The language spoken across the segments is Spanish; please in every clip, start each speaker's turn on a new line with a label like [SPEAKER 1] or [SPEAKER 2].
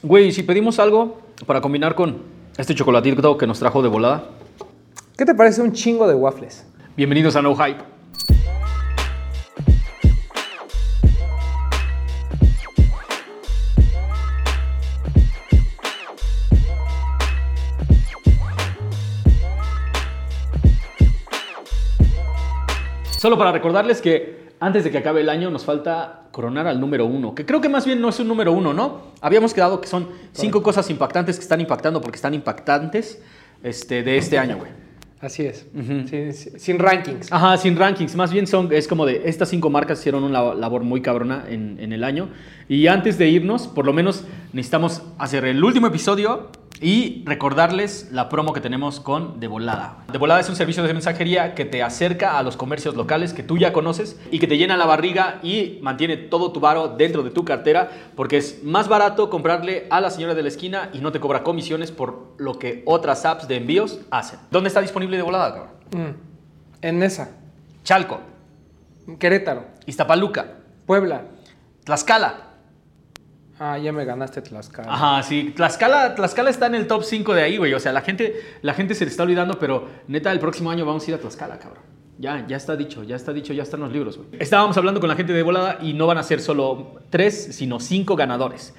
[SPEAKER 1] Güey, si pedimos algo para combinar con este chocolatito que nos trajo de volada.
[SPEAKER 2] ¿Qué te parece un chingo de waffles?
[SPEAKER 1] Bienvenidos a No Hype. Solo para recordarles que antes de que acabe el año nos falta coronar al número uno, que creo que más bien no es un número uno, ¿no? Habíamos quedado que son cinco cosas impactantes que están impactando porque están impactantes este, de este año, güey.
[SPEAKER 2] Así es. sin, sin rankings.
[SPEAKER 1] Ajá, sin rankings. Más bien son, es como de estas cinco marcas hicieron una labor muy cabrona en, en el año. Y antes de irnos, por lo menos necesitamos hacer el último episodio y recordarles la promo que tenemos con De Volada. De Volada es un servicio de mensajería que te acerca a los comercios locales que tú ya conoces y que te llena la barriga y mantiene todo tu varo dentro de tu cartera porque es más barato comprarle a la señora de la esquina y no te cobra comisiones por lo que otras apps de envíos hacen. ¿Dónde está disponible De Volada, cabrón?
[SPEAKER 2] Mm. En esa.
[SPEAKER 1] Chalco,
[SPEAKER 2] Querétaro.
[SPEAKER 1] Iztapaluca,
[SPEAKER 2] Puebla.
[SPEAKER 1] Tlaxcala.
[SPEAKER 2] Ah, ya me ganaste Tlaxcala.
[SPEAKER 1] Ajá, sí. Tlaxcala, Tlaxcala está en el top 5 de ahí, güey. O sea, la gente, la gente se le está olvidando, pero neta, el próximo año vamos a ir a Tlaxcala, cabrón. Ya, ya está dicho, ya está dicho, ya están los libros, güey. Estábamos hablando con la gente de Volada y no van a ser solo tres, sino cinco ganadores.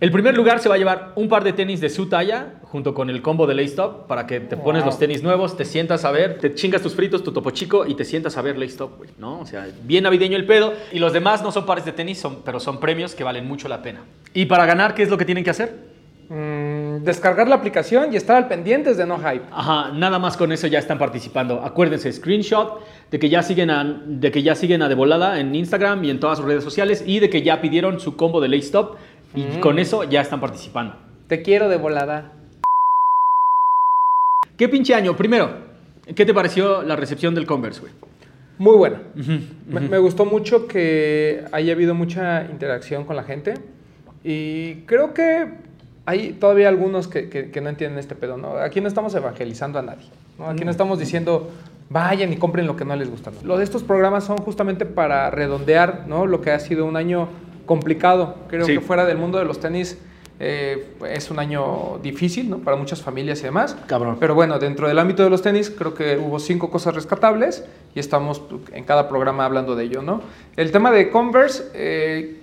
[SPEAKER 1] El primer lugar se va a llevar un par de tenis de su talla, junto con el combo de Laystop, para que te pones los tenis nuevos, te sientas a ver, te chingas tus fritos, tu topo chico y te sientas a ver Laystop, güey, ¿no? O sea, bien navideño el pedo. Y los demás no son pares de tenis, son, pero son premios que valen mucho la pena. Y para ganar, ¿qué es lo que tienen que hacer?
[SPEAKER 2] Mm, descargar la aplicación y estar al pendientes de No Hype.
[SPEAKER 1] Ajá, nada más con eso ya están participando. Acuérdense, screenshot de que ya siguen a, de que ya siguen a De Volada en Instagram y en todas sus redes sociales y de que ya pidieron su combo de Late Stop y con eso ya están participando.
[SPEAKER 2] Te quiero de volada.
[SPEAKER 1] ¿Qué pinche año? Primero, ¿qué te pareció la recepción del Converse, güey?
[SPEAKER 2] Muy buena. Me, me gustó mucho que haya habido mucha interacción con la gente. Y creo que hay todavía algunos que, que- que no entienden este pedo, ¿no? Aquí no estamos evangelizando a nadie. ¿no? Aquí no estamos diciendo vayan y compren lo que no les gusta. ¿no? Los de estos programas son justamente para redondear ¿no? lo que ha sido un año complicado. Creo
[SPEAKER 1] Sí.
[SPEAKER 2] que fuera del mundo de los tenis eh, es un año difícil ¿no? para muchas familias y demás.
[SPEAKER 1] Cabrón.
[SPEAKER 2] Pero bueno, dentro del ámbito de los tenis, creo que hubo cinco cosas rescatables y estamos en cada programa hablando de ello, ¿no? El tema de Converse, eh,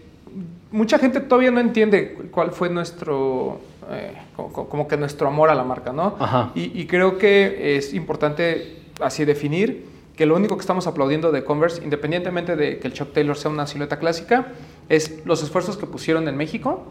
[SPEAKER 2] mucha gente todavía no entiende cuál fue nuestro, eh, co- co- como que nuestro amor a la marca, ¿no?
[SPEAKER 1] Ajá.
[SPEAKER 2] Y, y creo que es importante así definir que lo único que estamos aplaudiendo de Converse, independientemente de que el Chuck Taylor sea una silueta clásica, es los esfuerzos que pusieron en México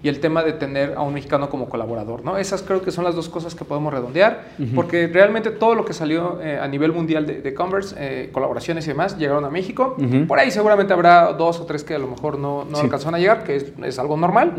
[SPEAKER 2] y el tema de tener a un mexicano como colaborador, ¿no? Esas creo que son las dos cosas que podemos redondear, porque realmente todo lo que salió eh, a nivel mundial de, de Converse, eh, colaboraciones y demás, llegaron a México. Por ahí seguramente habrá dos o tres que a lo mejor no, no
[SPEAKER 1] Sí.
[SPEAKER 2] alcanzaron a llegar, que es, es algo normal.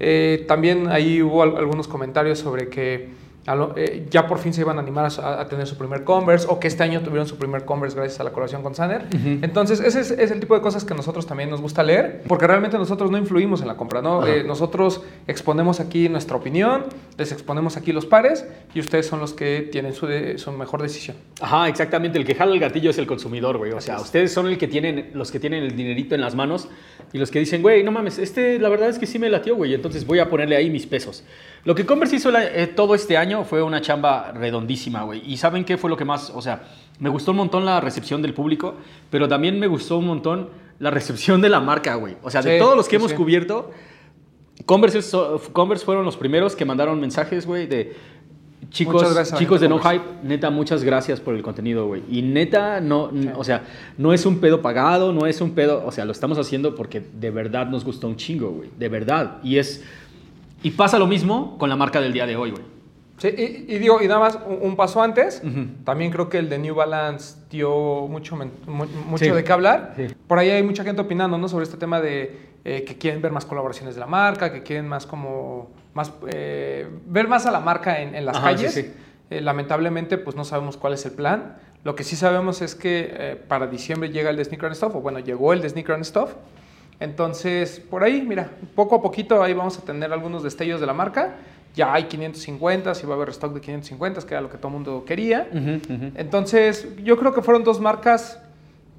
[SPEAKER 2] Eh, también ahí hubo al- algunos comentarios sobre que lo- eh, ya por fin se iban a animar a, a tener su primer Converse o que este año tuvieron su primer Converse gracias a la colaboración con Sanner. Entonces, ese es, es el tipo de cosas que nosotros también nos gusta leer porque realmente nosotros no influimos en la compra, ¿no? Eh, nosotros exponemos aquí nuestra opinión, les exponemos aquí los pares y ustedes son los que tienen su, de- su mejor decisión.
[SPEAKER 1] Ajá, exactamente. El que jala el gatillo es el consumidor, güey. O sea,
[SPEAKER 2] es.
[SPEAKER 1] ustedes son el que tienen, los que tienen el dinerito en las manos y los que dicen, güey, no mames, este, la verdad es que sí me latió, güey. Entonces voy a ponerle ahí mis pesos. Lo que Converse hizo la- eh, todo este año fue una chamba redondísima, güey. Y ¿saben qué fue lo que más? O sea, me gustó un montón la recepción del público, pero también me gustó un montón la recepción de la marca, güey. O sea, de todos los que
[SPEAKER 2] sí,
[SPEAKER 1] hemos
[SPEAKER 2] sí.
[SPEAKER 1] cubierto, Converse, Converse fueron los primeros que mandaron mensajes, güey, de chicos,
[SPEAKER 2] gracias
[SPEAKER 1] chicos de No Hype, neta, muchas gracias por el contenido, güey. Y neta, no, o sea, no es un pedo pagado, no es un pedo, o sea, lo estamos haciendo porque de verdad nos gustó un chingo, güey, de verdad. Y es, y pasa lo mismo con la marca del día de hoy, güey.
[SPEAKER 2] Sí, y, y digo, y nada más un, un paso antes,
[SPEAKER 1] Ujú.
[SPEAKER 2] también creo que el de New Balance dio mucho, mu- mucho
[SPEAKER 1] Sí.
[SPEAKER 2] de qué hablar.
[SPEAKER 1] Sí.
[SPEAKER 2] Por ahí hay mucha gente opinando, ¿no? Sobre este tema de eh, que quieren ver más colaboraciones de la marca, que quieren más como, más, eh, ver más a la marca en, en las
[SPEAKER 1] Ajá,
[SPEAKER 2] calles.
[SPEAKER 1] sí, sí.
[SPEAKER 2] Eh, lamentablemente, pues no sabemos cuál es el plan. Lo que sí sabemos es que eh, para diciembre llega el de Sneaker and Stuff, o bueno, llegó el de Sneaker and Stuff. Entonces, por ahí, mira, poco a poquito ahí vamos a tener algunos destellos de la marca. Ya hay 550, y va a haber stock de 550, que era lo que todo el mundo quería. Entonces, yo creo que fueron dos marcas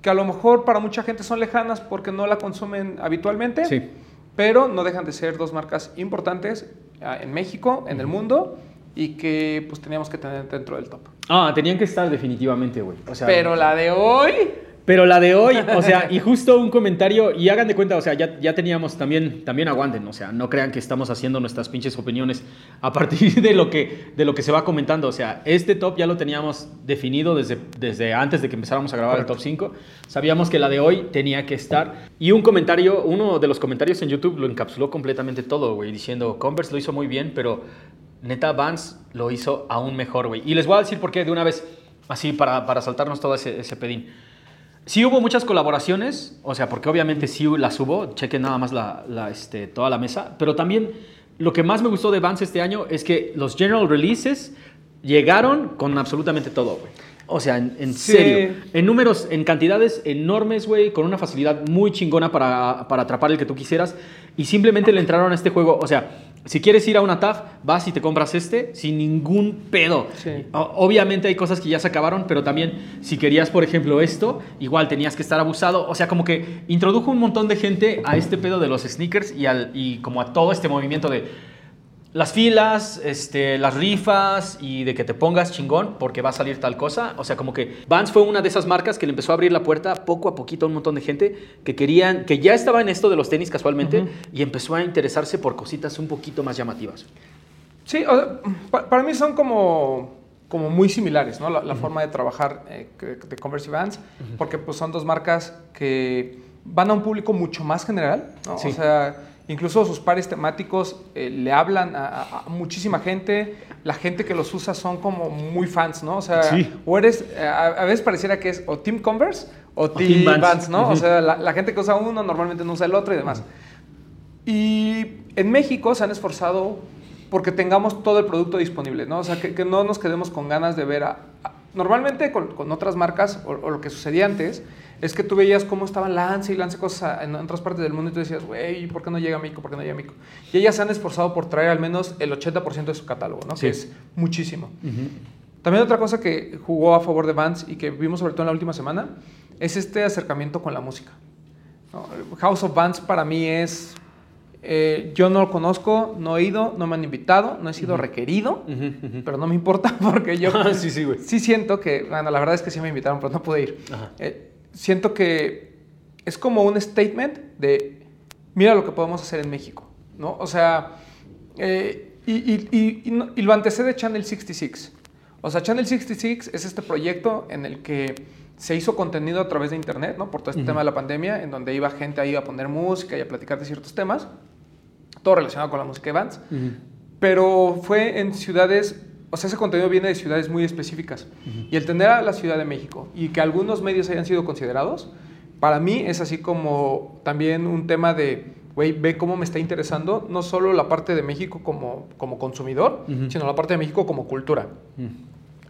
[SPEAKER 2] que a lo mejor para mucha gente son lejanas porque no la consumen habitualmente.
[SPEAKER 1] Sí.
[SPEAKER 2] pero no dejan de ser dos marcas importantes ah, en México, en el mundo, y que pues teníamos que tener dentro del top.
[SPEAKER 1] Ah, tenían que estar definitivamente, güey. O sea,
[SPEAKER 2] Pero la de hoy...
[SPEAKER 1] Pero la de hoy, o sea, y justo un comentario, y hagan de cuenta, o sea, ya, ya teníamos también, también aguanten, o sea, no crean que estamos haciendo nuestras pinches opiniones a partir de lo que, de lo que se va comentando, o sea, este top ya lo teníamos definido desde, desde antes de que empezáramos a grabar el top 5, sabíamos que la de hoy tenía que estar, y un comentario, uno de los comentarios en YouTube lo encapsuló completamente todo, güey, diciendo, Converse lo hizo muy bien, pero neta Vance lo hizo aún mejor, güey, y les voy a decir por qué de una vez, así para, para saltarnos todo ese, ese pedín. Sí hubo muchas colaboraciones, o sea, porque obviamente sí las hubo, chequen nada más la, la, este, toda la mesa, pero también lo que más me gustó de Vans este año es que los general releases llegaron con absolutamente todo, güey. O sea, en, en
[SPEAKER 2] Sí.
[SPEAKER 1] serio, en números, en cantidades enormes, güey, con una facilidad muy chingona para, para atrapar el que tú quisieras, y simplemente le entraron a este juego, o sea, si quieres ir a una TAF, vas y te compras este sin ningún pedo.
[SPEAKER 2] Sí.
[SPEAKER 1] Obviamente hay cosas que ya se acabaron, pero también si querías, por ejemplo, esto, igual tenías que estar abusado. O sea, como que introdujo un montón de gente a este pedo de los sneakers y, al, y como a todo este movimiento de las filas, este, las rifas y de que te pongas chingón porque va a salir tal cosa. O sea, como que Vans fue una de esas marcas que le empezó a abrir la puerta poco a poquito a un montón de gente que querían, que ya estaba en esto de los tenis casualmente y empezó a interesarse por cositas un poquito más llamativas.
[SPEAKER 2] Sí, o sea, pa- para mí son como, como muy similares, ¿no? La, la forma de trabajar eh, de Converse y Vans, porque pues son dos marcas que van a un público mucho más general, ¿no?
[SPEAKER 1] Sí.
[SPEAKER 2] O sea, incluso sus pares temáticos eh, le hablan a, a- muchísima gente, la gente que los usa son como muy fans, ¿no? O sea,
[SPEAKER 1] Sí.
[SPEAKER 2] o eres, eh, a, a veces pareciera que es o Team Converse o, Team,
[SPEAKER 1] Team Vans.
[SPEAKER 2] Vans, ¿no? O
[SPEAKER 1] Ujú.
[SPEAKER 2] sea, la, la gente que usa uno normalmente no usa el otro y demás. Y en México se han esforzado porque tengamos todo el producto disponible, ¿no? O sea, que, que no nos quedemos con ganas de ver a... a- normalmente con, con otras marcas, o, o lo que sucedía antes, es que tú veías cómo estaban lance y lance cosas en otras partes del mundo y tú decías, güey, ¿por qué no llega a México? ¿Por qué no llega a México? Y ellas se han esforzado por traer al menos el 80% de su catálogo, ¿no?
[SPEAKER 1] Sí.
[SPEAKER 2] Que es muchísimo. También otra cosa que jugó a favor de Vans y que vimos sobre todo en la última semana es este acercamiento con la música. ¿no? House of Vans para mí es... eh, yo no lo conozco, no he ido, no me han invitado, no he sido requerido, pero no me importa porque yo
[SPEAKER 1] Ah, sí, sí, güey.
[SPEAKER 2] sí siento que, bueno, la verdad es que sí me invitaron, pero no pude ir.
[SPEAKER 1] Ajá.
[SPEAKER 2] Eh, siento que es como un statement de, mira lo que podemos hacer en México, ¿no? O sea, eh, y, y- y- y no- y lo antecede Channel 66. O sea, Channel 66 es este proyecto en el que se hizo contenido a través de internet, ¿no? Por todo este
[SPEAKER 1] Ujú.
[SPEAKER 2] tema de la pandemia, en donde iba gente ahí a poner música y a platicar de ciertos temas, todo relacionado con la música de Vans pero fue en ciudades, o sea, ese contenido viene de ciudades muy específicas. Y el tener a la Ciudad de México y que algunos medios hayan sido considerados, para mí es así como también un tema de, güey, ve cómo me está interesando no solo la parte de México como, como consumidor, sino la parte de México como cultura.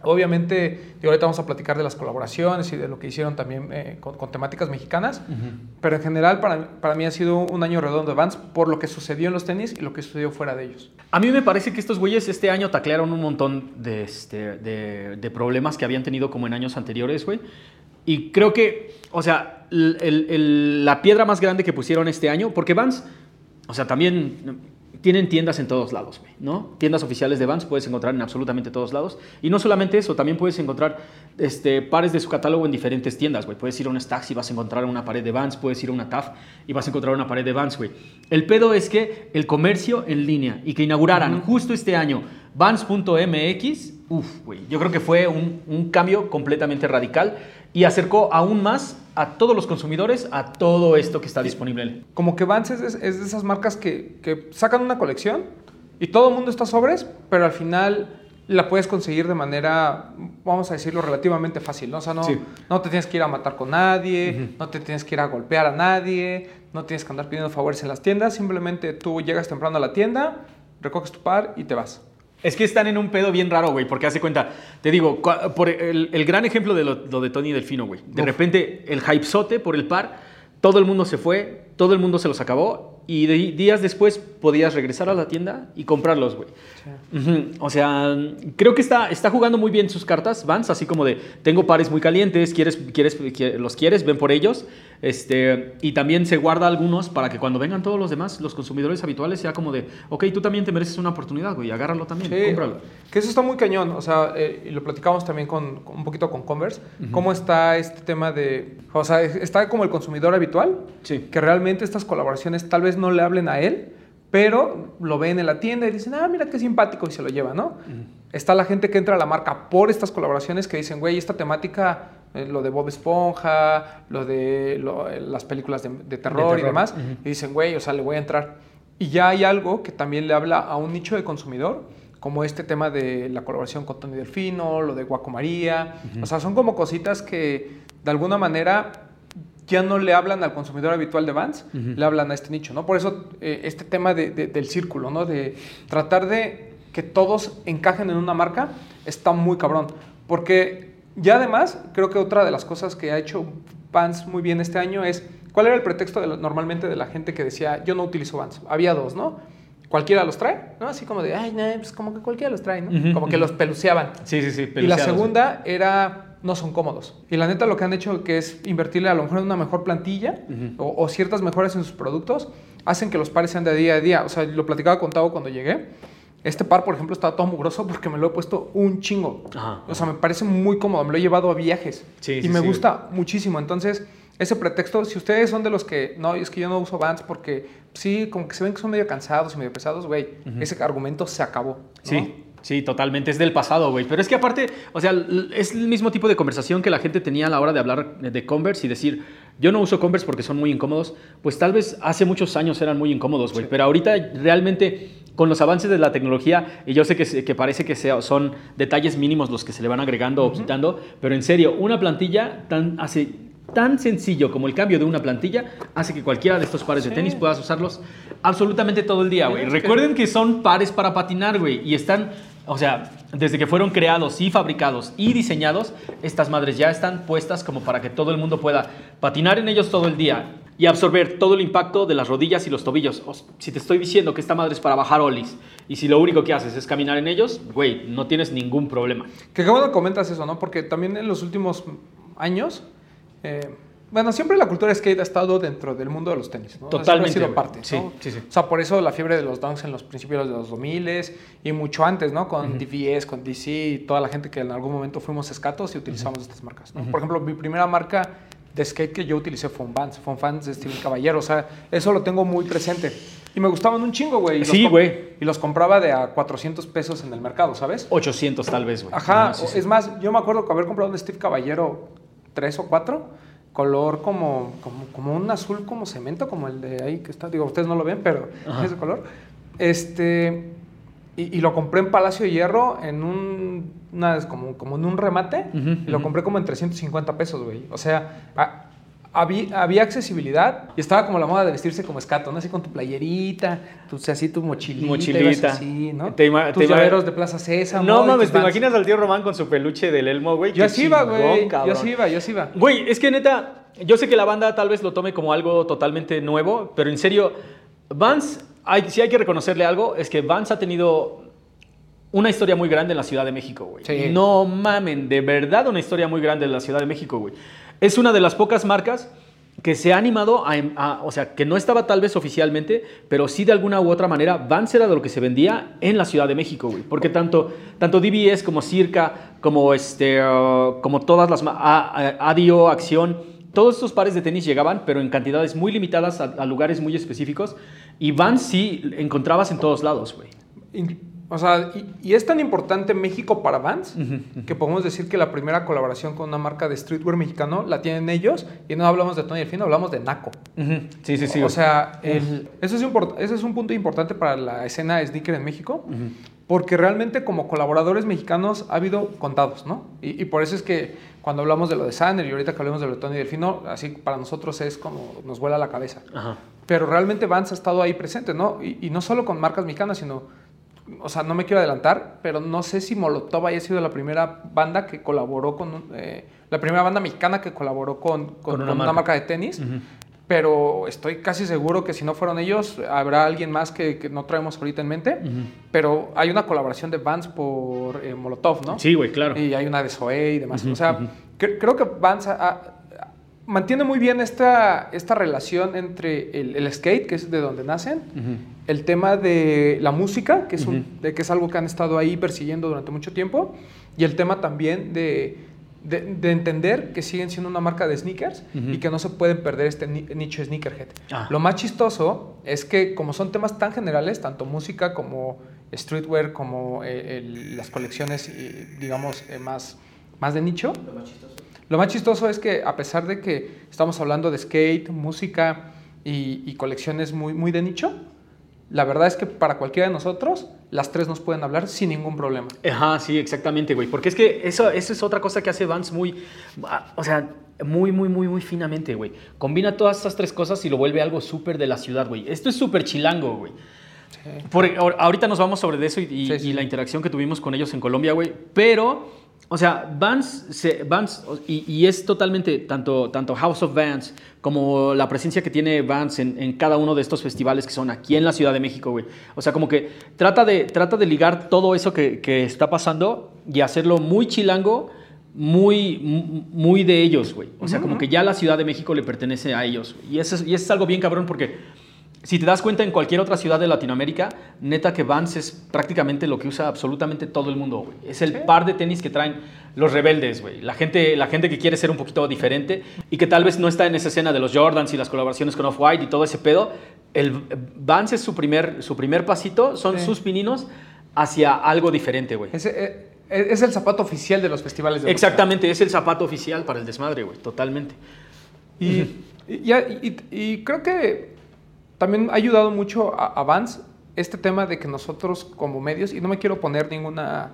[SPEAKER 2] Obviamente, y ahorita vamos a platicar de las colaboraciones y de lo que hicieron también eh, con, con temáticas mexicanas, pero en general para, para mí ha sido un año redondo de Vans por lo que sucedió en los tenis y lo que sucedió fuera de ellos.
[SPEAKER 1] A mí me parece que estos güeyes este año taclearon un montón de, este, de, de problemas que habían tenido como en años anteriores, güey. Y creo que, o sea, el- el- el- la piedra más grande que pusieron este año, porque Vans, o sea, también tienen tiendas en todos lados, ¿no? Tiendas oficiales de Vans puedes encontrar en absolutamente todos lados. Y no solamente eso, también puedes encontrar este, pares de su catálogo en diferentes tiendas, güey. Puedes ir a un Stax y vas a encontrar una pared de Vans, puedes ir a una TAF y vas a encontrar una pared de Vans, güey. El pedo es que el comercio en línea y que inauguraran justo este año Vans.mx, uff, güey, yo creo que fue un, un cambio completamente radical y acercó aún más a todos los consumidores a todo esto que está disponible.
[SPEAKER 2] Como que Vans es, de- es de esas marcas que, que sacan una colección y todo el mundo está sobres, pero al final la puedes conseguir de manera, vamos a decirlo, relativamente fácil, ¿no? O sea, no,
[SPEAKER 1] Sí.
[SPEAKER 2] no te tienes que ir a matar con nadie, no te tienes que ir a golpear a nadie, no tienes que andar pidiendo favores en las tiendas, simplemente tú llegas temprano a la tienda, recoges tu par y te vas.
[SPEAKER 1] Es que están en un pedo bien raro, güey, porque hace cuenta, te digo, por el, el gran ejemplo de lo, lo de Tony Delfino, güey. De
[SPEAKER 2] Uf.
[SPEAKER 1] repente, el hypezote por el par, todo el mundo se fue, todo el mundo se los acabó, y de- días después podías regresar a la tienda y comprarlos, güey. O sea, creo que está, está jugando muy bien sus cartas, Vans, así como de, tengo pares muy calientes, quieres, quieres, qui- los quieres, ven por ellos. Este, y también se guarda algunos para que cuando vengan todos los demás, los consumidores habituales, sea como de, ok, tú también te mereces una oportunidad, güey, agárralo también,
[SPEAKER 2] Sí,
[SPEAKER 1] cómpralo.
[SPEAKER 2] que eso está muy cañón, o sea, eh, y lo platicamos también con, un poquito con Converse, cómo está este tema de, o sea, es- está como el consumidor habitual,
[SPEAKER 1] Sí.
[SPEAKER 2] que realmente estas colaboraciones tal vez no le hablen a él, pero lo ven en la tienda y dicen, ah, mira qué simpático y se lo lleva, ¿no? Está la gente que entra a la marca por estas colaboraciones que dicen, güey, esta temática, eh, lo de Bob Esponja, lo de lo- eh, las películas de, de terror y
[SPEAKER 1] terror,
[SPEAKER 2] demás, y dicen, güey, o sea, le voy a entrar. Y ya hay algo que también le habla a un nicho de consumidor, como este tema de la colaboración con Tony Delfino, lo de Guaco María. O sea, son como cositas que de alguna manera ya no le hablan al consumidor habitual de Vans, le hablan a este nicho, ¿no? Por eso eh, este tema de- de- del círculo, ¿no? De tratar de que todos encajen en una marca está muy cabrón. Porque ya además, creo que otra de las cosas que ha hecho Vans muy bien este año es, ¿cuál era el pretexto de normalmente de la gente que decía, yo no utilizo Vans? Había dos, ¿no? Cualquiera los trae, ¿no? Así como de, ay, no, pues como que cualquiera los trae, ¿no? Como que los peluceaban.
[SPEAKER 1] Sí, sí, sí.
[SPEAKER 2] Y la segunda era, no son cómodos. Y la neta lo que han hecho que es invertirle a lo mejor en una mejor plantilla o, o ciertas mejoras en sus productos, hacen que los pares sean de día a día. O sea, lo platicaba con Tavo cuando llegué. Este par, por ejemplo, estaba todo mugroso porque me lo he puesto un chingo.
[SPEAKER 1] Ajá.
[SPEAKER 2] O sea, me parece muy cómodo. Me lo he llevado a viajes.
[SPEAKER 1] Sí,
[SPEAKER 2] y
[SPEAKER 1] sí,
[SPEAKER 2] me
[SPEAKER 1] sí.
[SPEAKER 2] gusta muchísimo. Entonces, ese pretexto, si ustedes son de los que, no, es que yo no uso Vans porque sí, como que se ven que son medio cansados y medio pesados, güey, ese argumento se acabó. ¿no?
[SPEAKER 1] Sí, sí, totalmente. Es del pasado, güey. Pero es que aparte, o sea, es el mismo tipo de conversación que la gente tenía a la hora de hablar de Converse y decir, yo no uso Converse porque son muy incómodos. Pues tal vez hace muchos años eran muy incómodos, güey.
[SPEAKER 2] Sí.
[SPEAKER 1] Pero ahorita realmente con los avances de la tecnología, y yo sé que, que parece que sea- son detalles mínimos los que se le van agregando o quitando, pero en serio, una plantilla tan hace tan sencillo como el cambio de una plantilla hace que cualquiera de estos pares de tenis puedas usarlos absolutamente todo el día, güey.
[SPEAKER 2] es que-
[SPEAKER 1] Recuerden que son pares para patinar, güey, y están, o sea, desde que fueron creados y fabricados y diseñados, estas madres ya están puestas como para que todo el mundo pueda patinar en ellos todo el día y absorber todo el impacto de las rodillas y los tobillos. Si te estoy diciendo que esta madre es para bajar olis y si lo único que haces es caminar en ellos, güey, no tienes ningún problema.
[SPEAKER 2] Que bueno comentas eso, ¿no? Porque también en los últimos años, eh, bueno, siempre la cultura skate ha estado dentro del mundo de los tenis, ¿no?
[SPEAKER 1] Totalmente,
[SPEAKER 2] Siempre ha sido parte,
[SPEAKER 1] Sí,
[SPEAKER 2] ¿no?
[SPEAKER 1] sí, sí.
[SPEAKER 2] O sea, por eso la fiebre de los dunks en los principios de los 2000 y mucho antes, ¿no? Con DVS, con DC y toda la gente que en algún momento fuimos escatos y utilizamos estas marcas, ¿no? Por ejemplo, mi primera marca de skate que yo utilicé fue un Vans, fue un Vans de Steven Caballero, o sea, eso lo tengo muy presente. Y me gustaban un chingo, güey.
[SPEAKER 1] Sí, güey.
[SPEAKER 2] Y los compraba de a 400 pesos en el mercado, ¿sabes?
[SPEAKER 1] 800 tal vez, güey.
[SPEAKER 2] Ajá,
[SPEAKER 1] No, sí,
[SPEAKER 2] es más, yo me acuerdo que haber comprado un Steve Caballero 3 o 4, color como, como, como un azul como cemento, como el de ahí que está, digo, ustedes no lo ven, pero
[SPEAKER 1] Ajá.
[SPEAKER 2] ese color. Este, y, y lo compré en Palacio de Hierro en un, una- como, como en un remate, y lo compré como en 350 pesos, güey. O sea, a- había, había accesibilidad y estaba como la moda de vestirse como escato, ¿no? Así con tu playerita, tu, así tu mochilita,
[SPEAKER 1] Mochilita.
[SPEAKER 2] ibas así, ¿no?
[SPEAKER 1] Te
[SPEAKER 2] Tus
[SPEAKER 1] te
[SPEAKER 2] llaveros de Plaza César.
[SPEAKER 1] No mames, ¿te imaginas al tío Román con su peluche del Elmo, güey?
[SPEAKER 2] Yo así iba, güey. Yo así iba, yo así iba.
[SPEAKER 1] Güey, es que neta, yo sé que la banda tal vez lo tome como algo totalmente nuevo, pero en serio, Vance, hay, si hay que reconocerle algo, es que Vance ha tenido una historia muy grande en la Ciudad de México, güey.
[SPEAKER 2] Sí.
[SPEAKER 1] No mamen, de verdad una historia muy grande en la Ciudad de México, güey. Es una de las pocas marcas que se ha animado a, a- o sea, que no estaba tal vez oficialmente, pero sí de alguna u otra manera, Vans era de lo que se vendía en la Ciudad de México, güey. Porque tanto, tanto DBS como Circa, como, este, uh, como todas las, Adio, Acción, todos estos pares de tenis llegaban, pero en cantidades muy limitadas a, a lugares muy específicos. Y Vans sí encontrabas en todos lados, güey.
[SPEAKER 2] O sea, y, y es tan importante México para Vans que podemos decir que la primera colaboración con una marca de streetwear mexicano la tienen ellos y no hablamos de Tony Delfino, hablamos de Naco.
[SPEAKER 1] Sí, sí, sí.
[SPEAKER 2] o sea, el- eso, es ese es un punto importante para la escena sneaker en México, porque realmente como colaboradores mexicanos ha habido contados, ¿no? Y, y por eso es que cuando hablamos de lo de Sander y ahorita que hablemos de lo de Tony Delfino, así para nosotros es como nos vuela la cabeza.
[SPEAKER 1] Ajá.
[SPEAKER 2] Pero realmente Vans ha estado ahí presente, ¿no? Y, y no solo con marcas mexicanas, sino, o sea, no me quiero adelantar, pero no sé si Molotov haya sido la primera banda que colaboró con, eh, la primera banda mexicana que colaboró con, con-
[SPEAKER 1] Con una
[SPEAKER 2] con una,
[SPEAKER 1] marca.
[SPEAKER 2] marca de tenis. Pero estoy casi seguro que si no fueron ellos, habrá alguien más que, que no traemos ahorita en mente. Pero hay una colaboración de Vans por eh, Molotov, ¿no?
[SPEAKER 1] Sí, güey, claro.
[SPEAKER 2] Y hay una de Zoé y demás. o sea, cre- creo que Vans ha- mantiene muy bien esta, esta relación entre el, el skate, que es de donde nacen, el tema de la música, que es, un- de, que es algo que han estado ahí persiguiendo durante mucho tiempo, y el tema también de, de, de entender que siguen siendo una marca de sneakers
[SPEAKER 1] Ujú.
[SPEAKER 2] y que no se pueden perder este ni- nicho sneakerhead.
[SPEAKER 1] Ah.
[SPEAKER 2] Lo más chistoso es que como son temas tan generales, tanto música como streetwear, como eh, el- las colecciones, eh, digamos, eh, más, más de nicho, lo más chistoso es que a pesar de que estamos hablando de skate, música y, y colecciones muy, muy de nicho, la verdad es que para cualquiera de nosotros, las tres nos pueden hablar sin ningún problema.
[SPEAKER 1] Ajá, sí, exactamente, güey. Porque es que eso, eso es otra cosa que hace Vans muy, ah, o sea, muy, muy, muy, muy finamente, güey. Combina todas estas tres cosas y lo vuelve algo súper de la ciudad, güey. Esto es súper chilango, güey. Por, ahor- ahorita nos vamos sobre de eso y, y-
[SPEAKER 2] Sí, sí.
[SPEAKER 1] y la interacción que tuvimos con ellos en Colombia, güey. Pero, o sea, Vans, se, Vans y, y es totalmente tanto, tanto House of Vans como la presencia que tiene Vans en, en cada uno de estos festivales que son aquí en la Ciudad de México, güey. O sea, como que trata de, trata de ligar todo eso que, que está pasando y hacerlo muy chilango. Muy, mu- muy de ellos, güey. O sea, como que ya la Ciudad de México le pertenece a ellos. Y eso, es, y eso es algo bien cabrón porque si te das cuenta en cualquier otra ciudad de Latinoamérica, neta que Vans es prácticamente lo que usa absolutamente todo el mundo, güey. Es el
[SPEAKER 2] Sí.
[SPEAKER 1] par de tenis que traen los rebeldes, güey. La gente, la gente que quiere ser un poquito diferente y que tal vez no está en esa escena de los Jordans y las colaboraciones con Off-White y todo ese pedo. El Vans es su primer, su primer pasito, son
[SPEAKER 2] Sí.
[SPEAKER 1] sus pininos hacia algo diferente, güey.
[SPEAKER 2] Ese, eh, es el zapato oficial de los festivales de.
[SPEAKER 1] Exactamente, es el zapato oficial para el desmadre, güey. Totalmente.
[SPEAKER 2] Y, y, ya- y- y creo que también ha ayudado mucho a, a Vans este tema de que nosotros como medios, y no me quiero poner ninguna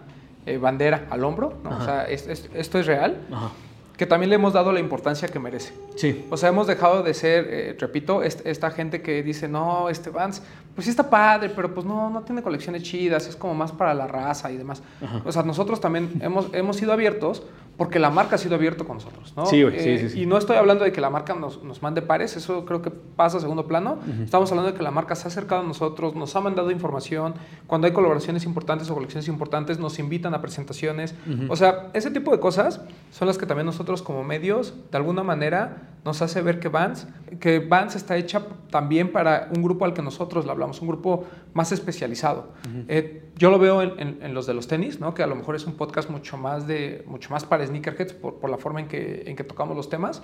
[SPEAKER 2] eh, bandera al hombro, ¿no? o sea, es- es- esto es real,
[SPEAKER 1] Ajá.
[SPEAKER 2] que también le hemos dado la importancia que merece.
[SPEAKER 1] Sí.
[SPEAKER 2] O sea, hemos dejado de ser, eh, repito, est- esta gente que dice, no, este Vans, pues sí está padre, pero pues no, no tiene colecciones chidas, es como más para la raza y demás.
[SPEAKER 1] Ajá.
[SPEAKER 2] O sea, nosotros también hemos, hemos sido abiertos porque la marca ha sido abierto con nosotros, ¿no?
[SPEAKER 1] Sí, güey, sí,
[SPEAKER 2] Eh,
[SPEAKER 1] sí, sí.
[SPEAKER 2] Y no estoy hablando de que la marca nos, nos mande pares, eso creo que pasa a segundo plano. Estamos hablando de que la marca se ha acercado a nosotros, nos ha mandado información, cuando hay colaboraciones importantes o colecciones importantes, nos invitan a presentaciones. O sea, ese tipo de cosas son las que también nosotros como medios, de alguna manera, nos hace ver que Vans, que Vans está hecha también para un grupo al que nosotros le hablamos, un grupo más especializado. Eh, yo lo veo en, en- en los de los tenis, ¿no? que a lo mejor es un podcast mucho más, de, mucho más para sneakerheads por, por la forma en que, en que tocamos los temas.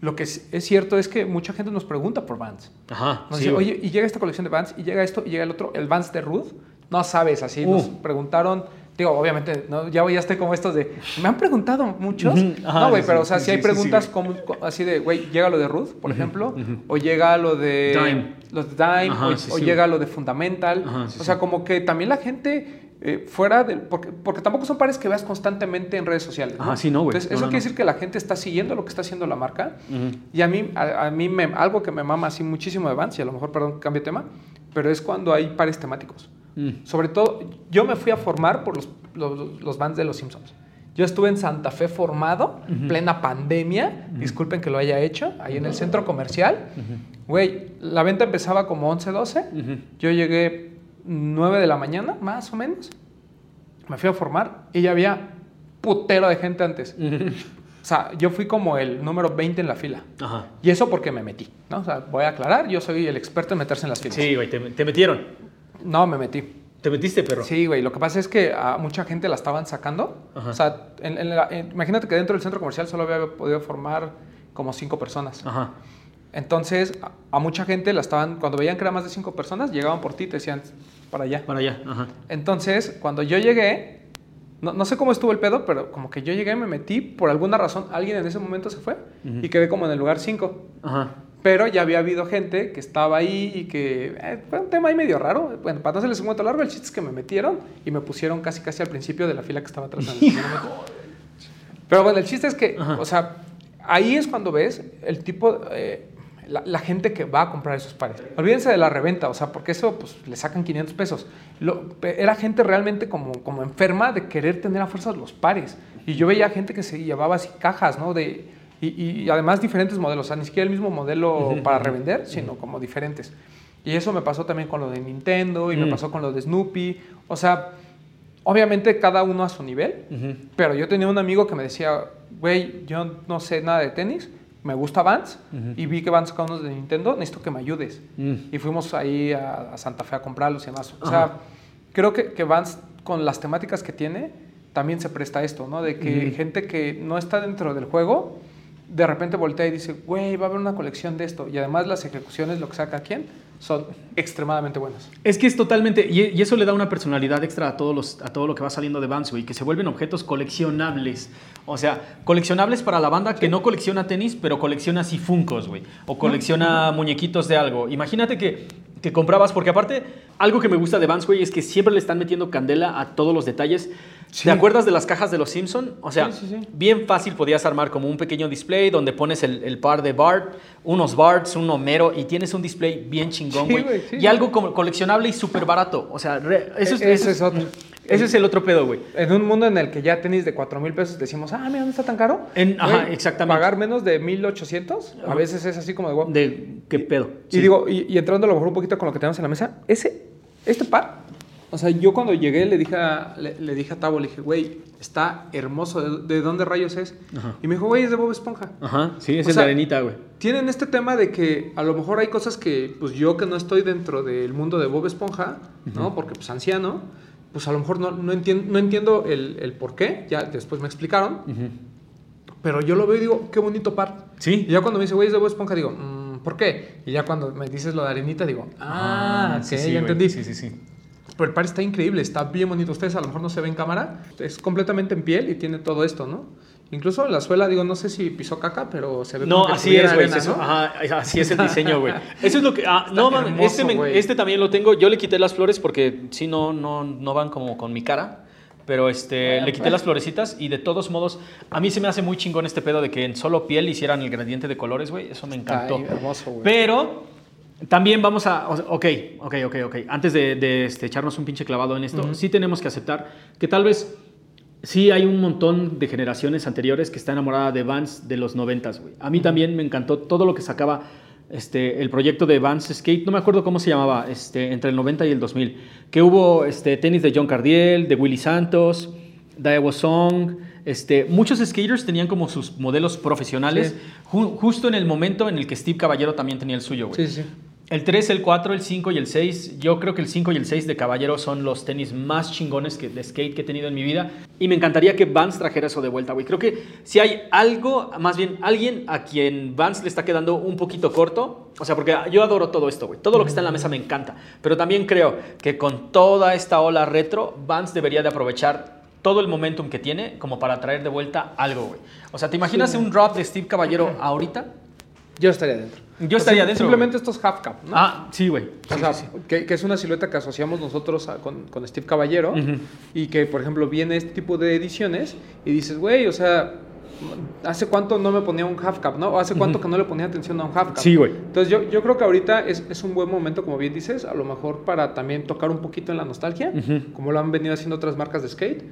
[SPEAKER 2] Lo que es, es cierto es que mucha gente nos pregunta por Vans.
[SPEAKER 1] Ajá.
[SPEAKER 2] Nos
[SPEAKER 1] sí,
[SPEAKER 2] dice, oye, y llega esta colección de Vans, y llega esto, y llega el otro, el Vans de Ruth. No sabes, así
[SPEAKER 1] Uh.
[SPEAKER 2] nos preguntaron. Digo, obviamente, ¿no? ya estoy como estos de. Me han preguntado muchos.
[SPEAKER 1] Ajá,
[SPEAKER 2] no, güey,
[SPEAKER 1] sí,
[SPEAKER 2] pero, o sea,
[SPEAKER 1] sí,
[SPEAKER 2] si hay
[SPEAKER 1] sí,
[SPEAKER 2] preguntas
[SPEAKER 1] sí,
[SPEAKER 2] como, co- así de, güey, llega lo de Ruth, por ejemplo, o llega lo de.
[SPEAKER 1] Dime.
[SPEAKER 2] Los de Dime,
[SPEAKER 1] Ajá,
[SPEAKER 2] o, llega lo de Fundamental.
[SPEAKER 1] Ajá,
[SPEAKER 2] o sea, como que también la gente. eh, fuera del. Porque, porque tampoco son pares que veas constantemente en redes sociales. ¿no?
[SPEAKER 1] Ajá, sí, no, güey.
[SPEAKER 2] Entonces,
[SPEAKER 1] No,
[SPEAKER 2] eso
[SPEAKER 1] no,
[SPEAKER 2] quiere decir que la gente está siguiendo lo que está haciendo la marca. Y a mí, a, a mí me, algo que me mama así muchísimo de Vans, y a lo mejor, perdón, cambio de tema, pero es cuando hay pares temáticos.
[SPEAKER 1] Mm.
[SPEAKER 2] Sobre todo, yo me fui a formar por los, los, los Vans de los Simpsons. Yo estuve en Santa Fe formado, plena pandemia, disculpen que lo haya hecho, ahí en el centro comercial. Güey, la venta empezaba como 11, 12.
[SPEAKER 1] Ujú.
[SPEAKER 2] Yo llegué 9 de la mañana, más o menos. Me fui a formar y ya había putero de gente antes. O sea, yo fui como el número 20 en la fila.
[SPEAKER 1] Ajá.
[SPEAKER 2] Y eso porque me metí, ¿no? O sea, voy a aclarar, yo soy el experto en meterse en las filas.
[SPEAKER 1] Sí, güey, te, te metieron.
[SPEAKER 2] No, me metí.
[SPEAKER 1] Te metiste, perro.
[SPEAKER 2] Sí, güey, lo que pasa es que a mucha gente la estaban sacando.
[SPEAKER 1] Ajá.
[SPEAKER 2] O sea, en- en la- en- imagínate que dentro del centro comercial solo había podido formar como cinco personas.
[SPEAKER 1] Ajá.
[SPEAKER 2] Entonces, a, a mucha gente la estaban, cuando veían que era más de cinco personas, llegaban por ti y te decían, para allá.
[SPEAKER 1] Para allá. Ajá.
[SPEAKER 2] Entonces, cuando yo llegué, no, no sé cómo estuvo el pedo, pero como que yo llegué, me metí, por alguna razón, alguien en ese momento se fue y quedé como en el lugar 5.
[SPEAKER 1] Ajá.
[SPEAKER 2] Pero ya había habido gente que estaba ahí y que eh, fue un tema ahí medio raro. Bueno, para no hacerles un cuento largo, el chiste es que me metieron y me pusieron casi casi al principio de la fila que estaba atrás. Pero bueno, el chiste es que,
[SPEAKER 1] Ajá.
[SPEAKER 2] o sea, ahí es cuando ves el tipo, eh, la, la gente que va a comprar esos pares. Olvídense de la reventa, o sea, porque eso pues le sacan 500 pesos. Lo- era gente realmente como, como enferma de querer tener a fuerzas los pares. Y yo veía gente que se llevaba así cajas, ¿no? De, y, y además diferentes modelos, o sea, ni siquiera el mismo modelo para revender, sino como diferentes. Y eso me pasó también con lo de Nintendo y me
[SPEAKER 1] Mm.
[SPEAKER 2] pasó con lo de Snoopy. O sea, obviamente cada uno a su nivel. Pero yo tenía un amigo que me decía, güey, yo no sé nada de tenis, me gusta Vans y vi que van sacando unos de Nintendo, necesito que me ayudes.
[SPEAKER 1] Mm.
[SPEAKER 2] Y fuimos ahí a, a Santa Fe a comprarlos y demás. O sea, creo que, que Vans, con las temáticas que tiene, también se presta a esto, ¿no? De que gente que no está dentro del juego, de repente voltea y dice, güey, va a haber una colección de esto. Y además las ejecuciones, lo que saca quién, son extremadamente buenas.
[SPEAKER 1] Es que es totalmente, y, y eso le da una personalidad extra a, todos los, a todo lo que va saliendo de Vans, güey, que se vuelven objetos coleccionables. O sea, coleccionables para la banda que no colecciona tenis, pero colecciona así funcos, güey. O colecciona muñequitos de algo. Imagínate que, que comprabas, porque aparte, algo que me gusta de Vans, güey, es que siempre le están metiendo candela a todos los detalles.
[SPEAKER 2] Sí.
[SPEAKER 1] ¿Te acuerdas de las cajas de los Simpson? O sea,
[SPEAKER 2] Sí, sí,
[SPEAKER 1] bien fácil podías armar como un pequeño display donde pones el, el par de Bart, unos Barts, un Homero y tienes un display bien chingón, güey. y algo como coleccionable y súper barato. O sea, re- eso, es,
[SPEAKER 2] E-
[SPEAKER 1] eso
[SPEAKER 2] ese es otro.
[SPEAKER 1] Ese es el otro pedo, güey.
[SPEAKER 2] En un mundo en el que ya tenis de 4 mil pesos decimos, ah, mira, no está tan caro.
[SPEAKER 1] En- ajá, exactamente.
[SPEAKER 2] Pagar menos de 1800, a veces es así como de guapo.
[SPEAKER 1] De qué pedo.
[SPEAKER 2] Y digo, y, y entrando a lo mejor un poquito con lo que tenemos en la mesa, ese, este par, o sea, yo cuando llegué le dije a, le, le dije a Tavo, le dije, güey, está hermoso, ¿de, de dónde rayos es?
[SPEAKER 1] Ajá.
[SPEAKER 2] Y me dijo, güey, es de Bob Esponja.
[SPEAKER 1] Ajá, sí,
[SPEAKER 2] O
[SPEAKER 1] es
[SPEAKER 2] sea,
[SPEAKER 1] de arenita, güey.
[SPEAKER 2] Tienen este tema de que a lo mejor hay cosas que, pues yo que no estoy dentro del mundo de Bob Esponja, ¿no? Porque pues anciano, pues a lo mejor no, no, entien- no entiendo el, el por qué, ya después me explicaron, pero yo lo veo y digo, qué bonito par.
[SPEAKER 1] Sí.
[SPEAKER 2] Y ya cuando me dice, güey, es de Bob Esponja, digo, "Mm, ¿por qué? Y ya cuando me dices lo de arenita, digo, ah,
[SPEAKER 1] sí,
[SPEAKER 2] ok,
[SPEAKER 1] sí,
[SPEAKER 2] ya entendí.
[SPEAKER 1] Sí, sí, sí.
[SPEAKER 2] Pero el par está increíble, está bien bonito. Ustedes a lo mejor no se ven en cámara, es completamente en piel y tiene todo esto, ¿no? Incluso la suela, digo, no sé si pisó caca, pero se ve
[SPEAKER 1] No,
[SPEAKER 2] como que
[SPEAKER 1] así es, güey.
[SPEAKER 2] ¿no?
[SPEAKER 1] Ajá, así es el diseño, güey. Eso es lo que. ah, no,
[SPEAKER 2] hermoso,
[SPEAKER 1] este, me- este también lo tengo. Yo le quité las flores porque sí, no, no, no van como con mi cara. Pero este,
[SPEAKER 2] Bueno,
[SPEAKER 1] le quité
[SPEAKER 2] pues.
[SPEAKER 1] las florecitas y de todos modos, a mí se me hace muy chingón este pedo de que en solo piel hicieran el gradiente de colores, güey. Eso me encantó.
[SPEAKER 2] Ay, hermoso, güey.
[SPEAKER 1] Pero también vamos a. Ok, ok, ok, ok. Antes de, de, este, echarnos un pinche clavado en esto, sí tenemos que aceptar que tal vez sí hay un montón de generaciones anteriores que está enamorada de Vans de los noventas, güey. A mí también me encantó todo lo que sacaba este, el proyecto de Vans Skate, no me acuerdo cómo se llamaba, este, entre el 90 y el 2000, que hubo este, tenis de John Cardiel, de Willy Santos, Daewoo Song, este, muchos skaters tenían como sus modelos profesionales
[SPEAKER 2] Sí.
[SPEAKER 1] ju- justo en el momento en el que Steve Caballero también tenía el suyo, güey.
[SPEAKER 2] Sí, sí.
[SPEAKER 1] El 3, el 4, el 5 y el 6. Yo creo que el 5 y el 6 de Caballero son los tenis más chingones que, de skate que he tenido en mi vida. Y me encantaría que Vans trajera eso de vuelta, güey. Creo que si hay algo, más bien alguien a quien Vans le está quedando un poquito corto. O sea, porque yo adoro todo esto, güey. Todo lo que está en la mesa me encanta. Pero también creo que con toda esta ola retro, Vans debería de aprovechar todo el momentum que tiene como para traer de vuelta algo, güey. O sea, ¿te imaginas
[SPEAKER 2] Sí.
[SPEAKER 1] un drop de Steve Caballero ahorita?
[SPEAKER 2] Yo estaría dentro.
[SPEAKER 1] Yo estaría dentro,
[SPEAKER 2] Simplemente estos half cap, ¿no?
[SPEAKER 1] Ah, sí, güey.
[SPEAKER 2] O sea,
[SPEAKER 1] sí, sí.
[SPEAKER 2] Que, que es una silueta que asociamos nosotros a- con, con Steve Caballero y que, por ejemplo, viene este tipo de ediciones y dices, güey, o sea, ¿hace cuánto no me ponía un half cap, no? ¿O hace cuánto que no le ponía atención a un half cap?
[SPEAKER 1] Sí, güey.
[SPEAKER 2] Entonces, yo, yo creo que ahorita es, es un buen momento, como bien dices, a lo mejor para también tocar un poquito en la nostalgia, como lo han venido haciendo otras marcas de skate.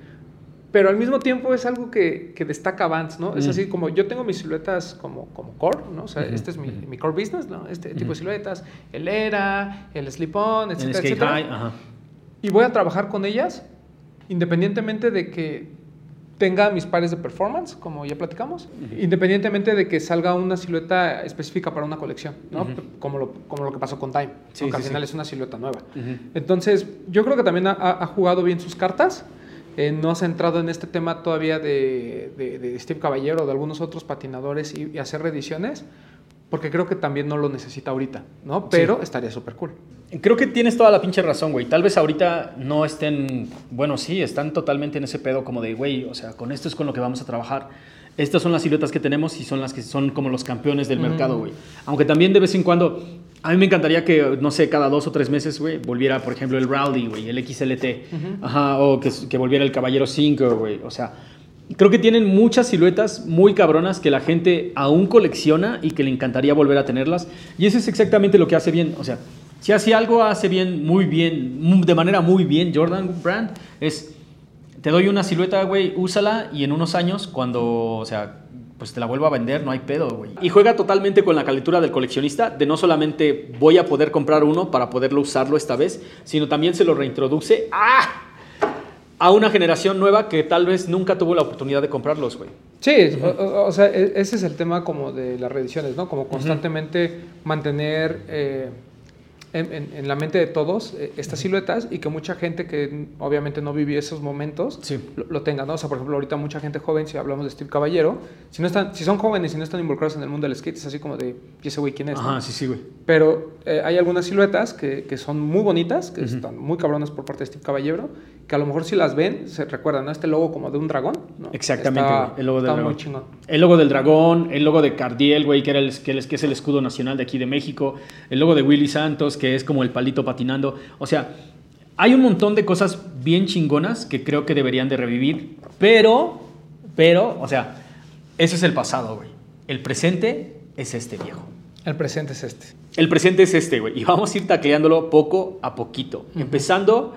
[SPEAKER 2] Pero al mismo tiempo es algo que, que destaca Vans, ¿no? Es
[SPEAKER 1] Mm.
[SPEAKER 2] así como yo tengo mis siluetas como, como core, ¿no? O sea, este es mi, core business, ¿no? Este tipo de siluetas, el ERA, el slip-on, etcétera,
[SPEAKER 1] skate
[SPEAKER 2] etcétera.
[SPEAKER 1] high, ajá.
[SPEAKER 2] Y voy a trabajar con ellas independientemente de que tenga mis pares de performance, como ya platicamos, independientemente de que salga una silueta específica para una colección, ¿no? Como, lo, como lo que pasó con Time.
[SPEAKER 1] Sí,
[SPEAKER 2] que al final
[SPEAKER 1] sí.
[SPEAKER 2] es una silueta nueva. Entonces, yo creo que también ha jugado bien sus cartas. Eh, no se ha entrado en este tema todavía de, de- de Steve Caballero o de algunos otros patinadores y, y hacer reediciones, porque creo que también no lo necesita ahorita, ¿no? Pero estaría súper cool.
[SPEAKER 1] Creo que tienes toda la pinche razón, güey. Tal vez ahorita no estén, bueno, sí, están totalmente en ese pedo como de, güey, o sea, con esto es con lo que vamos a trabajar. Estas son las siluetas que tenemos y son las que son como los campeones del mercado, güey. Aunque también de vez en cuando, a mí me encantaría que, no sé, cada dos o tres meses, güey, volviera, por ejemplo, el Rowdy, güey, el XLT. Ajá, o que, que volviera el Caballero 5, güey. O sea, creo que tienen muchas siluetas muy cabronas que la gente aún colecciona y que le encantaría volver a tenerlas. Y eso es exactamente lo que hace bien. O sea, si hace algo, hace bien, muy bien, de manera muy bien Jordan Brand, es te doy una silueta, güey, úsala y en unos años, cuando, o sea, pues te la vuelvo a vender, no hay pedo, güey. Y juega totalmente con la calentura del coleccionista, de no solamente voy a poder comprar uno para poderlo usarlo esta vez, sino también se lo reintroduce. ¡Ah! a una generación nueva que tal vez nunca tuvo la oportunidad de comprarlos, güey.
[SPEAKER 2] Sí, o sea, e- ese es el tema como de las reediciones, ¿no? Como constantemente mantener eh, en, en- en la mente de todos eh, estas siluetas y que mucha gente que obviamente no vivió esos momentos
[SPEAKER 1] Sí.
[SPEAKER 2] lo, lo tenga, ¿no? O sea, por ejemplo, ahorita mucha gente joven, si hablamos de Steve Caballero, si, no están, si son jóvenes y no están involucrados en el mundo del skate, es así como de, ¿y ese güey quién es? no?
[SPEAKER 1] Ajá, sí, sí, güey.
[SPEAKER 2] Pero eh, hay algunas siluetas que, que son muy bonitas, que están muy cabronas por parte de Steve Caballero, que a lo mejor si las ven, se recuerdan, ¿no? Este logo como de un dragón, ¿no?
[SPEAKER 1] Exactamente,
[SPEAKER 2] Está,
[SPEAKER 1] güey, el logo del
[SPEAKER 2] está
[SPEAKER 1] dragón.
[SPEAKER 2] muy chingón.
[SPEAKER 1] El logo del dragón, el logo de Cardiel, güey, que, era el, que, es el escudo nacional de aquí de México, el logo de Willy Santos, que es como el palito patinando. O sea, hay un montón de cosas bien chingonas que creo que deberían de revivir, pero, pero, o sea, ese es el pasado, güey. El presente es este viejo.
[SPEAKER 2] El presente es este.
[SPEAKER 1] El presente es este, güey. Y vamos a ir tacleándolo poco a poquito. Empezando,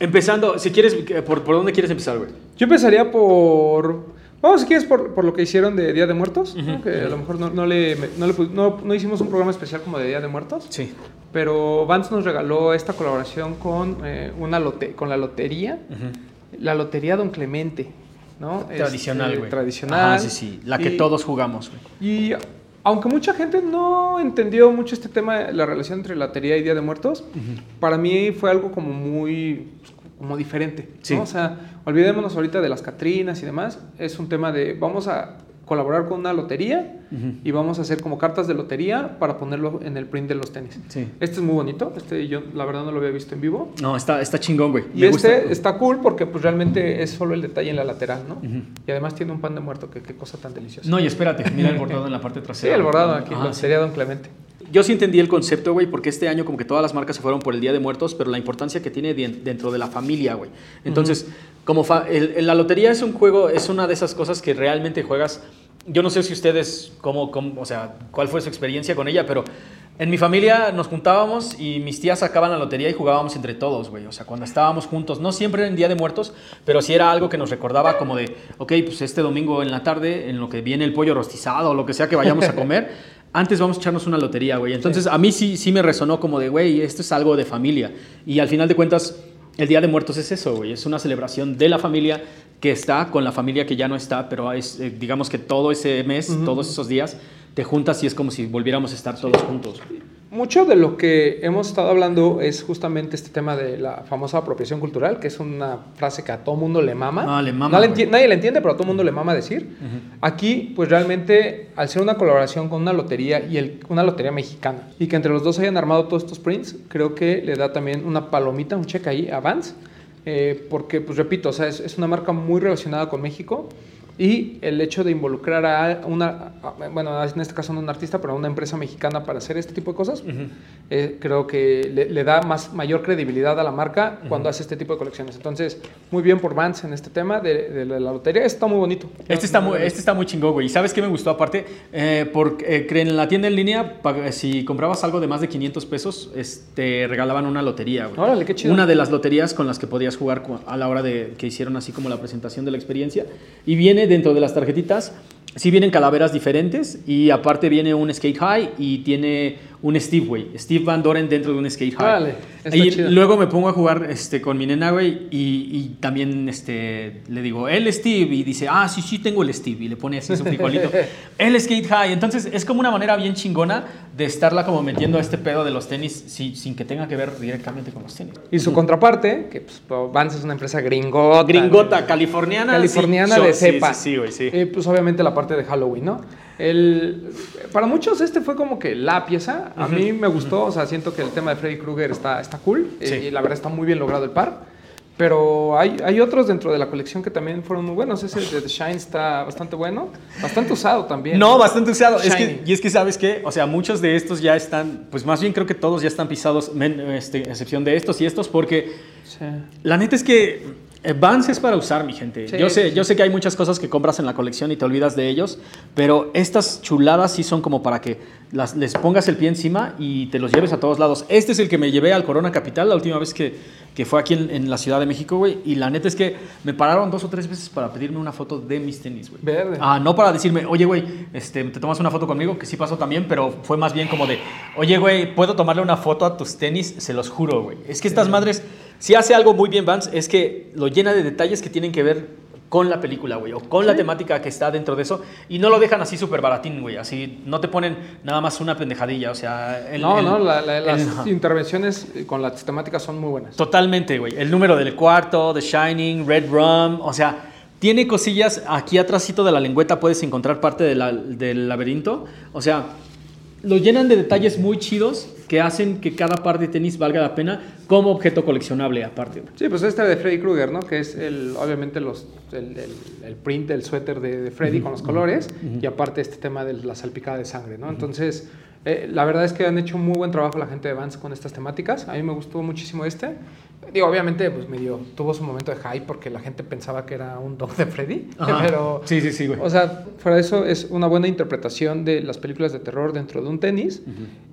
[SPEAKER 1] empezando, si quieres, ¿por, por dónde quieres empezar, güey?
[SPEAKER 2] Yo empezaría por... Vamos, si quieres, por, por lo que hicieron de Día de Muertos, ¿no? que a lo mejor no, no le, no, le no- hicimos un programa especial como de Día de Muertos,
[SPEAKER 1] Sí.
[SPEAKER 2] pero Vance nos regaló esta colaboración con, eh, una lote con la lotería, la Lotería Don Clemente, ¿no? Este,
[SPEAKER 1] Tradicional, güey.
[SPEAKER 2] Tradicional.
[SPEAKER 1] Ajá, sí, sí. La que
[SPEAKER 2] Y-
[SPEAKER 1] todos jugamos, güey.
[SPEAKER 2] Y aunque mucha gente no entendió mucho este tema, la relación entre lotería y Día de Muertos, para mí fue algo como muy como diferente. ¿no?
[SPEAKER 1] Sí.
[SPEAKER 2] O sea, olvidémonos ahorita de las Catrinas y demás. Es un tema de vamos a colaborar con una lotería y vamos a hacer como cartas de lotería para ponerlo en el print de los tenis.
[SPEAKER 1] Sí.
[SPEAKER 2] Este es muy bonito. Este yo la verdad no lo había visto en vivo.
[SPEAKER 1] No, está, está chingón, güey.
[SPEAKER 2] Y
[SPEAKER 1] Me
[SPEAKER 2] este
[SPEAKER 1] gusta.
[SPEAKER 2] está cool porque pues realmente es solo el detalle en la lateral, ¿no? Y además tiene un pan de muerto, que qué cosa tan deliciosa.
[SPEAKER 1] No, y espérate, mira el bordado en la parte
[SPEAKER 2] Sí,
[SPEAKER 1] trasera.
[SPEAKER 2] el
[SPEAKER 1] güey.
[SPEAKER 2] bordado aquí, lo
[SPEAKER 1] sí.
[SPEAKER 2] sería Don Clemente.
[SPEAKER 1] Yo sí entendí el concepto, güey, porque este año como que todas las marcas se fueron por el Día de Muertos, pero la importancia que tiene dentro de la familia, güey. Entonces, como fa- el- la lotería es un juego, es una de esas cosas que realmente juegas. Yo no sé si ustedes, cómo, cómo- o sea, cuál fue su experiencia con ella, pero en mi familia nos juntábamos y mis tías sacaban la lotería y jugábamos entre todos, güey. O sea, cuando estábamos juntos, no siempre en Día de Muertos, pero sí era algo que nos recordaba como de, ok, pues este domingo en la tarde, en lo que viene el pollo rostizado o lo que sea que vayamos a comer. Antes vamos a echarnos una lotería, güey. Entonces a mí sí, sí me resonó como de, güey, esto es algo de familia. Y al final de cuentas, el Día de Muertos es eso, güey. Es una celebración de la familia que está con la familia que ya no está, pero es, eh, digamos que todo ese mes, todos esos días, te juntas y es como si volviéramos a estar todos juntos.
[SPEAKER 2] Mucho de lo que hemos estado hablando es justamente este tema de la famosa apropiación cultural, que es una frase que a todo mundo le mama.
[SPEAKER 1] Ah, le mama,
[SPEAKER 2] No le enti- nadie le entiende, pero a todo mundo le mama decir. Aquí, pues realmente, al ser una colaboración con una lotería y el- una lotería mexicana, y que entre los dos hayan armado todos estos prints, creo que le da también una palomita, un check ahí a Vans, eh, porque, pues repito, o sea, es, es una marca muy relacionada con México. Y el hecho de involucrar a una, a- bueno, en este caso no un artista, pero a una empresa mexicana para hacer este tipo de cosas, eh, creo que le, le da más, mayor credibilidad a la marca cuando hace este tipo de colecciones. Entonces, muy bien por Vance en este tema de, de la lotería. Está muy bonito.
[SPEAKER 1] Este está muy, este está muy chingón, güey. ¿Y sabes qué me gustó aparte? Eh, porque eh, en la tienda en línea, pag- si comprabas algo de más de 500 pesos, este, regalaban una lotería, güey.
[SPEAKER 2] Órale, qué chido.
[SPEAKER 1] Una de las loterías con las que podías jugar a la hora de que hicieron así como la presentación de la experiencia. Y viene dentro de las tarjetitas, sí vienen calaveras diferentes y aparte viene un Skate High y tiene un Steve, güey. Steve Van Doren dentro de un Skate High.
[SPEAKER 2] Está
[SPEAKER 1] y
[SPEAKER 2] chido.
[SPEAKER 1] luego me pongo a jugar este, con mi nena, güey, y, y también este, le digo, el Steve, y dice, ah, sí, sí, tengo el Steve, y le pone así su frijolito, el Skate High. Entonces, es como una manera bien chingona de estarla como metiendo a este pedo de los tenis si- sin que tenga que ver directamente con los tenis.
[SPEAKER 2] Y su contraparte, que pues, Vance es una empresa gringota.
[SPEAKER 1] Gringota, californiana.
[SPEAKER 2] californiana
[SPEAKER 1] sí,
[SPEAKER 2] de cepa.
[SPEAKER 1] Sí, sí, güey, sí.
[SPEAKER 2] Eh, pues obviamente la parte de Halloween, ¿no? El, para muchos este fue como que la pieza. A mí me gustó, o sea, siento que el tema de Freddy Krueger está, está cool eh,
[SPEAKER 1] Sí.
[SPEAKER 2] y la verdad está muy bien logrado el par. Pero hay, hay otros dentro de la colección que también fueron muy buenos. Ese de The Shine está bastante bueno, bastante usado también.
[SPEAKER 1] No, bastante usado. Es que, y es que, ¿sabes qué? O sea, muchos de estos ya están, pues más bien creo que todos ya están pisados, men- este, excepción de estos y estos, porque
[SPEAKER 2] Sí.
[SPEAKER 1] La neta es que Vans es para usar, mi gente.
[SPEAKER 2] Sí,
[SPEAKER 1] yo sé,
[SPEAKER 2] sí,
[SPEAKER 1] yo sé que hay muchas cosas que compras en la colección y te olvidas de ellos, pero estas chuladas sí son como para que las, les pongas el pie encima y te los lleves a todos lados. Este es el que me llevé al Corona Capital la última vez que, que fue aquí en, en la Ciudad de México, güey. Y la neta es que me pararon dos o tres veces para pedirme una foto de mis tenis, güey.
[SPEAKER 2] Verde.
[SPEAKER 1] Ah, no para decirme, oye, güey, este, te tomas una foto conmigo, que sí pasó también, pero fue más bien como de, oye, güey, ¿puedo tomarle una foto a tus tenis? Se los juro, güey. Es que estas madres si hace algo muy bien Vans es que lo llena de detalles que tienen que ver con la película, güey, o con la temática que está dentro de eso, y no lo dejan así súper baratín, güey, así no te ponen nada más una pendejadilla, o sea...
[SPEAKER 2] el- no,
[SPEAKER 1] el-
[SPEAKER 2] no, la- la- las
[SPEAKER 1] el-
[SPEAKER 2] intervenciones con las temáticas son muy buenas.
[SPEAKER 1] Totalmente, güey. El número del cuarto, The Shining, Red Rum, o sea, tiene cosillas. Aquí atrásito de la lengüeta puedes encontrar parte de la- del laberinto. O sea, lo llenan de detalles muy chidos que hacen que cada par de tenis valga la pena como objeto coleccionable aparte.
[SPEAKER 2] Sí, pues este de Freddy Krueger, ¿no? Que es el, obviamente los, el, el- el print del suéter de, de Freddy con los colores y aparte este tema de la salpicada de sangre, ¿no? Entonces, eh, la verdad es que han hecho muy buen trabajo la gente de Vans con estas temáticas. A mí me gustó muchísimo este. Digo, obviamente, pues medio tuvo su momento de hype porque la gente pensaba que era un dog de Freddy,
[SPEAKER 1] Ajá.
[SPEAKER 2] pero...
[SPEAKER 1] Sí, sí, sí, güey.
[SPEAKER 2] O sea, fuera de eso, es una buena interpretación de las películas de terror dentro de un tenis.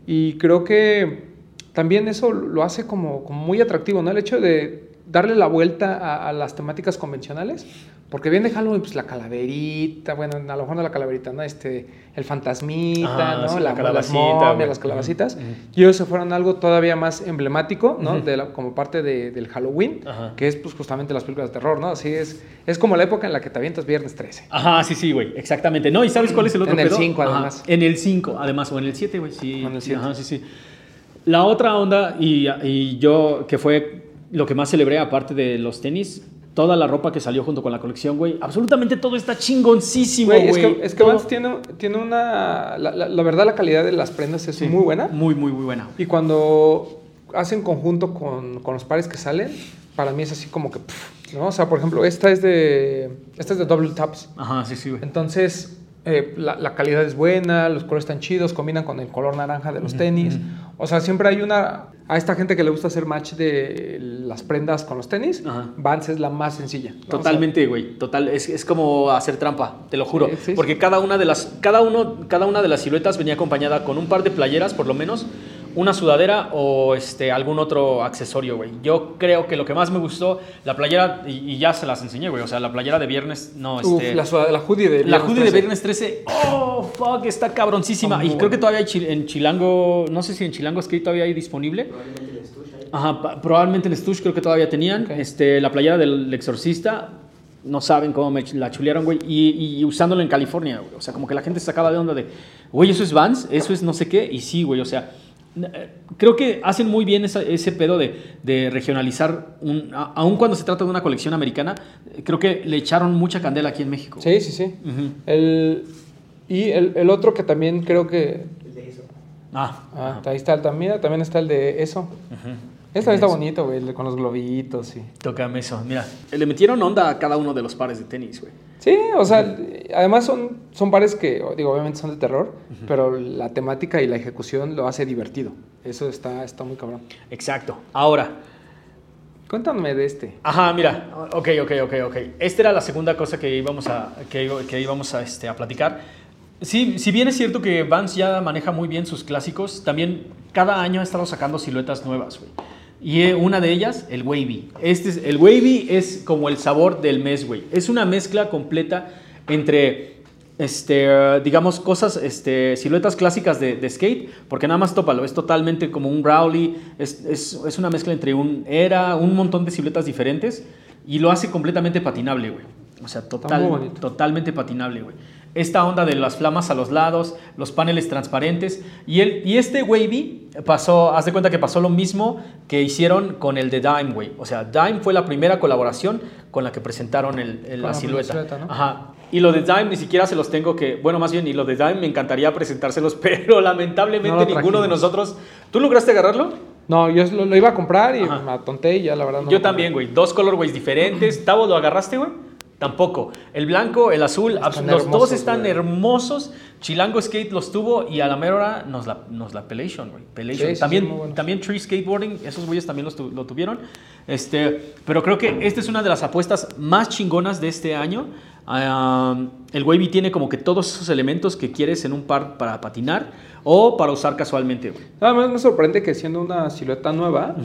[SPEAKER 2] Y creo que también eso lo hace como, como muy atractivo, ¿no? El hecho de darle la vuelta a, a las temáticas convencionales. Porque bien de Halloween, pues la calaverita, bueno, a lo mejor no la calaverita, ¿no? Este, el fantasmita, ¿no?
[SPEAKER 1] sí, la
[SPEAKER 2] la,
[SPEAKER 1] calabacita,
[SPEAKER 2] las momias, las calabacitas. Y ellos se fueron a algo todavía más emblemático, ¿no? De la- como parte de- del Halloween, que es pues justamente las películas de terror, ¿no? Así es, es como la época en la que te avientas viernes 13.
[SPEAKER 1] Ajá, sí, sí, güey, exactamente. No, ¿y sabes cuál es el otro
[SPEAKER 2] En el
[SPEAKER 1] pedo?
[SPEAKER 2] 5
[SPEAKER 1] Ajá,
[SPEAKER 2] además.
[SPEAKER 1] En el 5, además, o en el 7, güey, sí.
[SPEAKER 2] En el
[SPEAKER 1] sí,
[SPEAKER 2] siete.
[SPEAKER 1] Ajá, sí, sí. La otra onda, y, y yo, que fue lo que más celebré, aparte de los tenis, toda la ropa que salió junto con la colección, güey, absolutamente todo está chingoncísimo,
[SPEAKER 2] Güey, es que, es que Vans tiene, tiene una... La, la- la verdad, la calidad de las prendas es
[SPEAKER 1] Sí,
[SPEAKER 2] muy buena.
[SPEAKER 1] Muy, muy, muy buena.
[SPEAKER 2] Y cuando hacen conjunto con, con los pares que salen, para mí es así como que... pff, ¿no? O sea, por ejemplo, esta es de... Esta es de Double Taps.
[SPEAKER 1] Ajá, sí, sí, güey.
[SPEAKER 2] Entonces, eh, la, la calidad es buena, los colores están chidos, combinan con el color naranja de los tenis. O sea, siempre hay una... A esta gente que le gusta hacer match de las prendas con los tenis,
[SPEAKER 1] Ajá.
[SPEAKER 2] Vans es la más sencilla. ¿no? O sea,
[SPEAKER 1] Totalmente, güey. Total, es, es como hacer trampa, te lo juro.
[SPEAKER 2] Sí, sí, sí.
[SPEAKER 1] Porque cada una de las, cada uno, cada una de las siluetas venía acompañada con un par de playeras, por lo menos, una sudadera o este algún otro accesorio, güey. Yo creo que lo que más me gustó, la playera, y, y ya se las enseñé, güey. O sea, la playera de viernes, no,
[SPEAKER 2] Uf,
[SPEAKER 1] este.
[SPEAKER 2] la, sudadera- la hoodie de
[SPEAKER 1] La
[SPEAKER 2] viernes
[SPEAKER 1] hoodie de
[SPEAKER 2] 13.
[SPEAKER 1] Viernes 13, oh, fuck, está cabroncísima. Y creo que todavía hay chi- en Chilango, no sé si en Chilango Skate todavía hay disponible. Ajá, pa- probablemente en Stush creo que todavía tenían. Este, la playera del Exorcista, no saben cómo me la chulearon, güey. Y, y usándola en California, güey. O sea, como que la gente se sacaba de onda de, güey, eso es Vans, eso es no sé qué. Y sí, güey, o sea, eh, creo que hacen muy bien esa- ese pedo de, de regionalizar, un, a- aun cuando se trata de una colección americana, eh, creo que le echaron mucha candela aquí en México.
[SPEAKER 2] Sí, sí, sí.
[SPEAKER 1] Ujú.
[SPEAKER 2] El, y el, el otro que también creo que...
[SPEAKER 1] Ah,
[SPEAKER 2] Ah, ahí está el también, también está el de eso. Este también está bonito, güey, con los globitos y...
[SPEAKER 1] tócame eso. Mira, le metieron onda a cada uno de los pares de tenis, güey.
[SPEAKER 2] Sí, o sea, además son, son pares que, digo, obviamente son de terror, pero la temática y la ejecución lo hace divertido. Eso está, está muy cabrón.
[SPEAKER 1] Exacto. Ahora,
[SPEAKER 2] Cuéntame de este.
[SPEAKER 1] Ajá, mira, ok, ok, ok, ok. Esta era la segunda cosa que íbamos a, que, que íbamos a, este, a platicar. Sí, si bien es cierto que Vans ya maneja muy bien sus clásicos, también cada año ha estado sacando siluetas nuevas, güey. Y eh, una de ellas, el Wavy. Este es, el Wavy es como el sabor del mes, güey. Es una mezcla completa entre, este, digamos, cosas, este, siluetas clásicas de, de skate, porque nada más tópalo, es totalmente como un Rowley, es, es, es una mezcla entre un Era, un montón de siluetas diferentes, y lo hace completamente patinable, güey. O sea, total, totalmente patinable, güey. Esta onda de las flamas a los lados, los paneles transparentes. Y, el, y este Wavy pasó, haz de cuenta que pasó lo mismo que hicieron con el de Dime, güey. O sea, Dime fue la primera colaboración con la que presentaron el, la silueta.
[SPEAKER 2] silueta, ¿no?
[SPEAKER 1] Ajá. Y lo de Dime ni siquiera se los tengo que. Bueno, más bien, y lo de Dime me encantaría presentárselos, pero lamentablemente
[SPEAKER 2] No
[SPEAKER 1] ninguno de nosotros. ¿Tú lograste agarrarlo?
[SPEAKER 2] No, yo lo, lo iba a comprar y
[SPEAKER 1] Ajá.
[SPEAKER 2] me atonté y ya la verdad no
[SPEAKER 1] Yo también, güey. Dos colorways diferentes. ¿Tavo lo agarraste, güey? Tampoco. El blanco, el azul,
[SPEAKER 2] Están
[SPEAKER 1] los dos
[SPEAKER 2] hermosos,
[SPEAKER 1] están
[SPEAKER 2] güey.
[SPEAKER 1] hermosos. Chilango Skate los tuvo y a la mera hora nos la, nos la Pelation, güey. Pelation.
[SPEAKER 2] Sí, sí,
[SPEAKER 1] también, también Tree Skateboarding, esos güeyes también los tu- lo tuvieron. Este, pero creo que esta es una de las apuestas más chingonas de este año. El Wavy tiene como que todos esos elementos que quieres en un par para patinar o para usar casualmente, güey.
[SPEAKER 2] Nada más me sorprende que siendo una silueta nueva,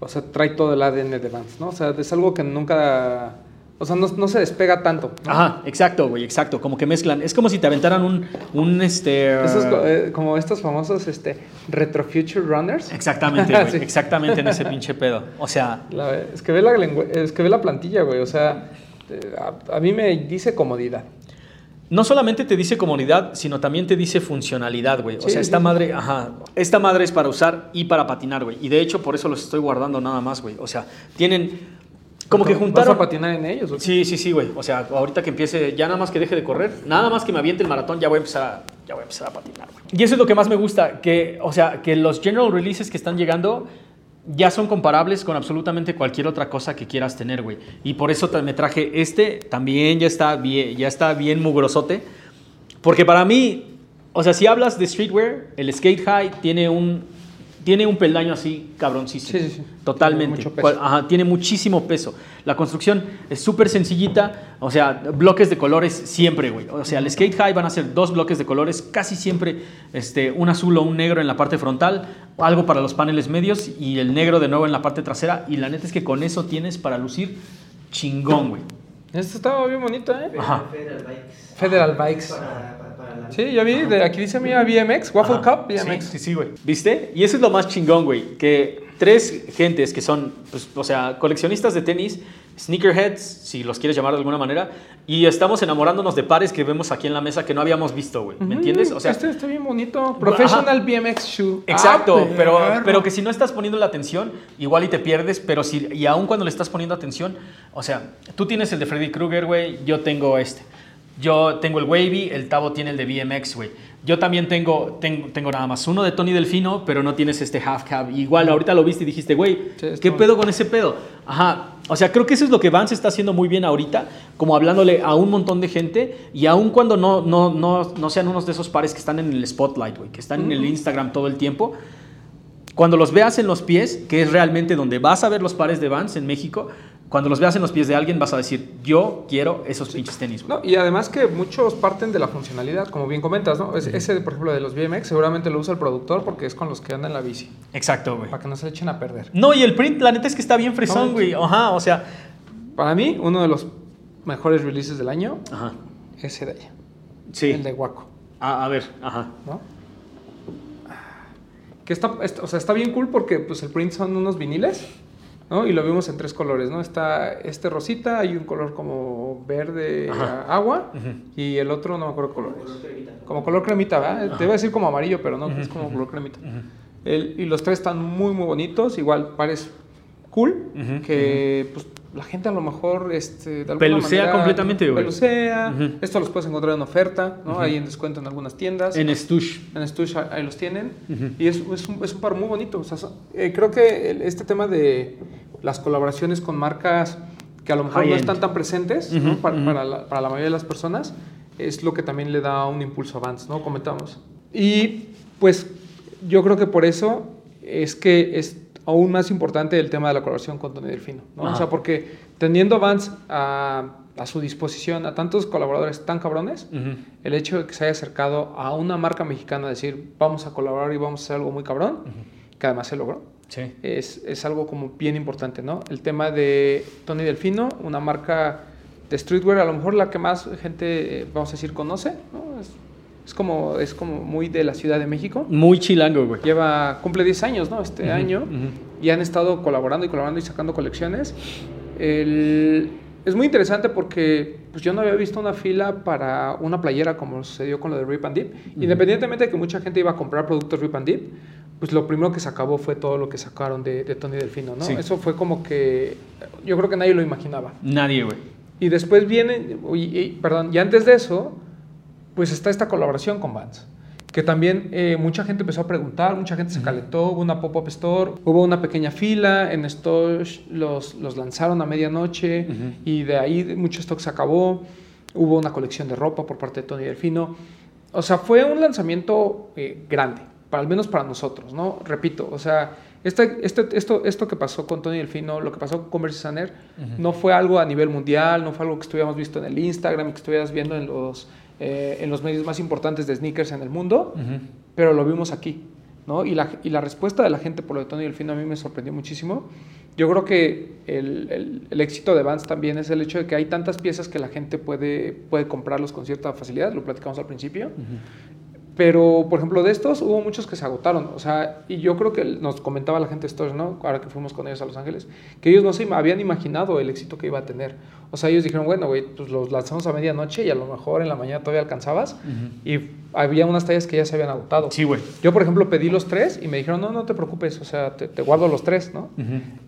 [SPEAKER 2] o sea, trae todo el ADN de Vans, ¿no? O sea, es algo que nunca O sea, no, no se despega tanto. ¿no?
[SPEAKER 1] Ajá, exacto, güey, exacto. Como que mezclan. Es como si te aventaran un, un este.
[SPEAKER 2] Esos eh, como estos famosos este, Retro Future Runners.
[SPEAKER 1] Exactamente, güey.
[SPEAKER 2] Sí.
[SPEAKER 1] Exactamente en ese pinche pedo. O sea,
[SPEAKER 2] La- es, que ve la es que ve la plantilla, güey. O sea, eh, a, a mí me dice comodidad.
[SPEAKER 1] no solamente te dice comodidad, sino también te dice funcionalidad, güey. O sea, esta madre, ajá. Esta madre es para usar y para patinar, güey. Y de hecho, por eso los estoy guardando nada más, güey. O sea, tienen. Como que
[SPEAKER 2] ¿Vas
[SPEAKER 1] juntaron.
[SPEAKER 2] a patinar en ellos? o?
[SPEAKER 1] Sí, sí, sí, güey. O sea, ahorita que empiece, ya nada más que deje de correr, nada más que me aviente el maratón, ya voy a empezar a, ya voy a, empezar a patinar, güey. Y eso es lo que más me gusta, que, o sea, que los general releases que están llegando ya son comparables con absolutamente cualquier otra cosa que quieras tener, güey. Y por eso me traje este, también ya está bien, ya está bien mugrosote. Porque para mí, o sea, si hablas de streetwear, el Skate High tiene un, tiene un peldaño así cabroncísimo.
[SPEAKER 2] Sí, sí, sí.
[SPEAKER 1] Totalmente.
[SPEAKER 2] Tiene mucho peso.
[SPEAKER 1] Ajá, tiene muchísimo peso. La construcción es súper sencillita, o sea, bloques de colores siempre, güey. O sea, el Skate High van a ser dos bloques de colores, casi siempre este, un azul o un negro en la parte frontal, algo para los paneles medios y el negro de nuevo en la parte trasera. Y la neta es que con eso tienes para lucir chingón, güey.
[SPEAKER 2] Este estaba bien bonito, ¿eh?
[SPEAKER 1] Ajá.
[SPEAKER 3] Federal Bikes.
[SPEAKER 2] Federal Bikes.
[SPEAKER 3] Para,
[SPEAKER 2] Sí, ya vi, de aquí dice mía BMX, Waffle
[SPEAKER 1] Ajá.
[SPEAKER 2] Cup BMX.
[SPEAKER 1] Sí, sí, sí, güey. ¿Viste? Y eso es lo más chingón, güey. Que tres gentes que son, pues, o sea, coleccionistas de tenis, sneakerheads, si los quieres llamar de alguna manera, y estamos enamorándonos de pares que vemos aquí en la mesa que no habíamos visto, güey. ¿Me
[SPEAKER 2] Ujú,
[SPEAKER 1] entiendes? O sea,
[SPEAKER 2] este está bien bonito. Professional BMX Shoe.
[SPEAKER 1] Exacto,
[SPEAKER 2] Ah,
[SPEAKER 1] pero, pero que si no estás poniendo la atención, igual y te pierdes, pero si, y aún cuando le estás poniendo atención, o sea, tú tienes el de Freddy Krueger, güey, yo tengo este. Yo tengo el Wavy, el Tavo tiene el de BMX, güey. Yo también tengo, tengo, tengo nada más uno de Tony Delfino, pero no tienes este half cab. Igual ahorita lo viste y dijiste, güey,
[SPEAKER 2] Sí,
[SPEAKER 1] ¿qué pedo con ese pedo? Ajá. O sea, creo que eso es lo que Vance está haciendo muy bien ahorita, como hablándole a un montón de gente, y aun cuando no, no, no, no sean unos de esos pares que están en el spotlight, güey, que están en el Instagram todo el tiempo, cuando los veas en los pies, que es realmente donde vas a ver los pares de Vans en México, cuando los veas en los pies de alguien vas a decir, yo quiero esos pinches tenis.
[SPEAKER 2] No, y además que muchos parten de la funcionalidad, como bien comentas, ¿no? Es- ese, por ejemplo, de los BMX, seguramente lo usa el productor porque es con los que anda en la bici,
[SPEAKER 1] Exacto, güey.
[SPEAKER 2] para que no se le echen a perder.
[SPEAKER 1] No, y el print, la neta es que está bien fresón,
[SPEAKER 2] No,
[SPEAKER 1] güey. Ajá, o sea.
[SPEAKER 2] Para mí, uno de los mejores releases del año,
[SPEAKER 1] Ajá.
[SPEAKER 2] ese de allá,
[SPEAKER 1] Sí.
[SPEAKER 2] el de Waco,
[SPEAKER 1] A, a ver, ajá.
[SPEAKER 2] ¿no? Que está, est- o sea, está bien cool porque pues, el print son unos viniles, ¿no? Y lo vimos en tres colores, ¿no? Está este rosita, hay un color como verde
[SPEAKER 1] Ajá.
[SPEAKER 2] agua, y el otro no me acuerdo colores.
[SPEAKER 3] Color cremita.
[SPEAKER 2] Como color cremita, ¿verdad? Te iba a decir como amarillo, pero no, es como color cremita. El- y los tres están muy, muy bonitos. Igual pares cool, que pues, la gente a lo mejor este, de alguna
[SPEAKER 1] Pelucea
[SPEAKER 2] manera
[SPEAKER 1] completamente, güey.
[SPEAKER 2] Pelucea.
[SPEAKER 1] Ujú.
[SPEAKER 2] Esto los puedes encontrar en oferta, ¿no? Ahí en descuento en algunas tiendas.
[SPEAKER 1] En Stush.
[SPEAKER 2] En Stush ahí los tienen.
[SPEAKER 1] Ujú.
[SPEAKER 2] Y es, es un, es un par muy bonito. O sea, eh, creo que este tema de las colaboraciones con marcas que a lo mejor no
[SPEAKER 1] High-end.
[SPEAKER 2] están tan presentes ¿no? Para, para la, para la mayoría de las personas es lo que también le da un impulso a Vans, ¿no? Comentamos. Y pues yo creo que por eso es que es aún más importante el tema de la colaboración con Tony Delfino, ¿no? O sea, porque teniendo Vans a, a su disposición a tantos colaboradores tan cabrones, el hecho de que se haya acercado a una marca mexicana a decir vamos a colaborar y vamos a hacer algo muy cabrón, que además se logró,
[SPEAKER 1] Sí.
[SPEAKER 2] es, es algo como bien importante, ¿no? El tema de Tony Delfino, una marca de streetwear, a lo mejor la que más gente, eh, vamos a decir, conoce, ¿no? Es, es como, es como muy de la Ciudad de México.
[SPEAKER 1] Muy chilango, güey.
[SPEAKER 2] Lleva, cumple 10 años, ¿no? Este año. Y han estado colaborando y colaborando y sacando colecciones. El- es muy interesante porque pues, yo no había visto una fila para una playera como sucedió con lo de Rip and Dip. Independientemente de que mucha gente iba a comprar productos Rip and Dip, pues lo primero que se acabó fue todo lo que sacaron de, de Tony Delfino, ¿no?
[SPEAKER 1] Sí.
[SPEAKER 2] Eso fue como que yo creo que nadie lo imaginaba.
[SPEAKER 1] Nadie, güey.
[SPEAKER 2] Y después viene, y- y- perdón, y antes de eso, pues está esta colaboración con Vans. Que también eh, mucha gente empezó a preguntar, mucha gente se calentó, hubo una pop-up store, hubo una pequeña fila, en Stosh los, los lanzaron a medianoche y de ahí mucho stock se acabó. Hubo una colección de ropa por parte de Tony Delfino. O sea, fue un lanzamiento eh, grande, para, al menos para nosotros, ¿no? Repito, o sea, este, este, esto, esto que pasó con Tony Delfino, lo que pasó con Converse Saner, no fue algo a nivel mundial, no fue algo que estuviéramos visto en el Instagram, que estuvieras viendo en los, eh, en los medios más importantes de sneakers en el mundo,
[SPEAKER 1] Ujú.
[SPEAKER 2] pero lo vimos aquí, ¿no? Y la, y la respuesta de la gente por lo de Tony Delfino a mí me sorprendió muchísimo. yo creo que el, el- el éxito de Vans también es el hecho de que hay tantas piezas que la gente puede, puede comprarlos con cierta facilidad, lo platicamos al principio. Pero, por ejemplo, de estos hubo muchos que se agotaron. O sea, y yo creo que nos comentaba la gente de Stores, ¿no? Ahora que fuimos con ellos a Los Ángeles, que ellos no se habían imaginado el éxito que iba a tener. O sea, ellos dijeron, bueno, güey, pues los lanzamos a medianoche y a lo mejor en la mañana todavía alcanzabas. Y había unas tallas que ya se habían agotado.
[SPEAKER 1] Sí, güey.
[SPEAKER 2] Yo, por ejemplo, pedí los tres y me dijeron, no, no te preocupes, o sea, te, te guardo los tres, ¿no?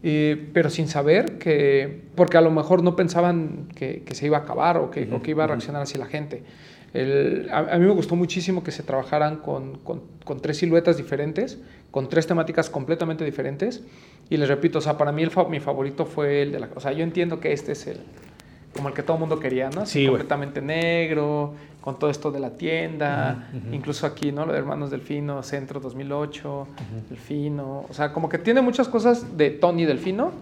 [SPEAKER 2] Y- pero sin saber que, porque a lo mejor no pensaban que, que se iba a acabar o que, o que iba a reaccionar así la gente. El- a, a mí me gustó muchísimo que se trabajaran con, con- con tres siluetas diferentes, con tres temáticas completamente diferentes. Y les repito, o sea, para mí el mi favorito fue el de la... O sea, yo entiendo que este es el como el que todo el mundo quería, ¿no?
[SPEAKER 1] Sí,
[SPEAKER 2] completamente negro, con todo esto de la tienda, incluso aquí, ¿no? Lo de Hermanos Delfino, Centro 2008, Delfino, o sea, como que tiene muchas cosas de Tony Delfino.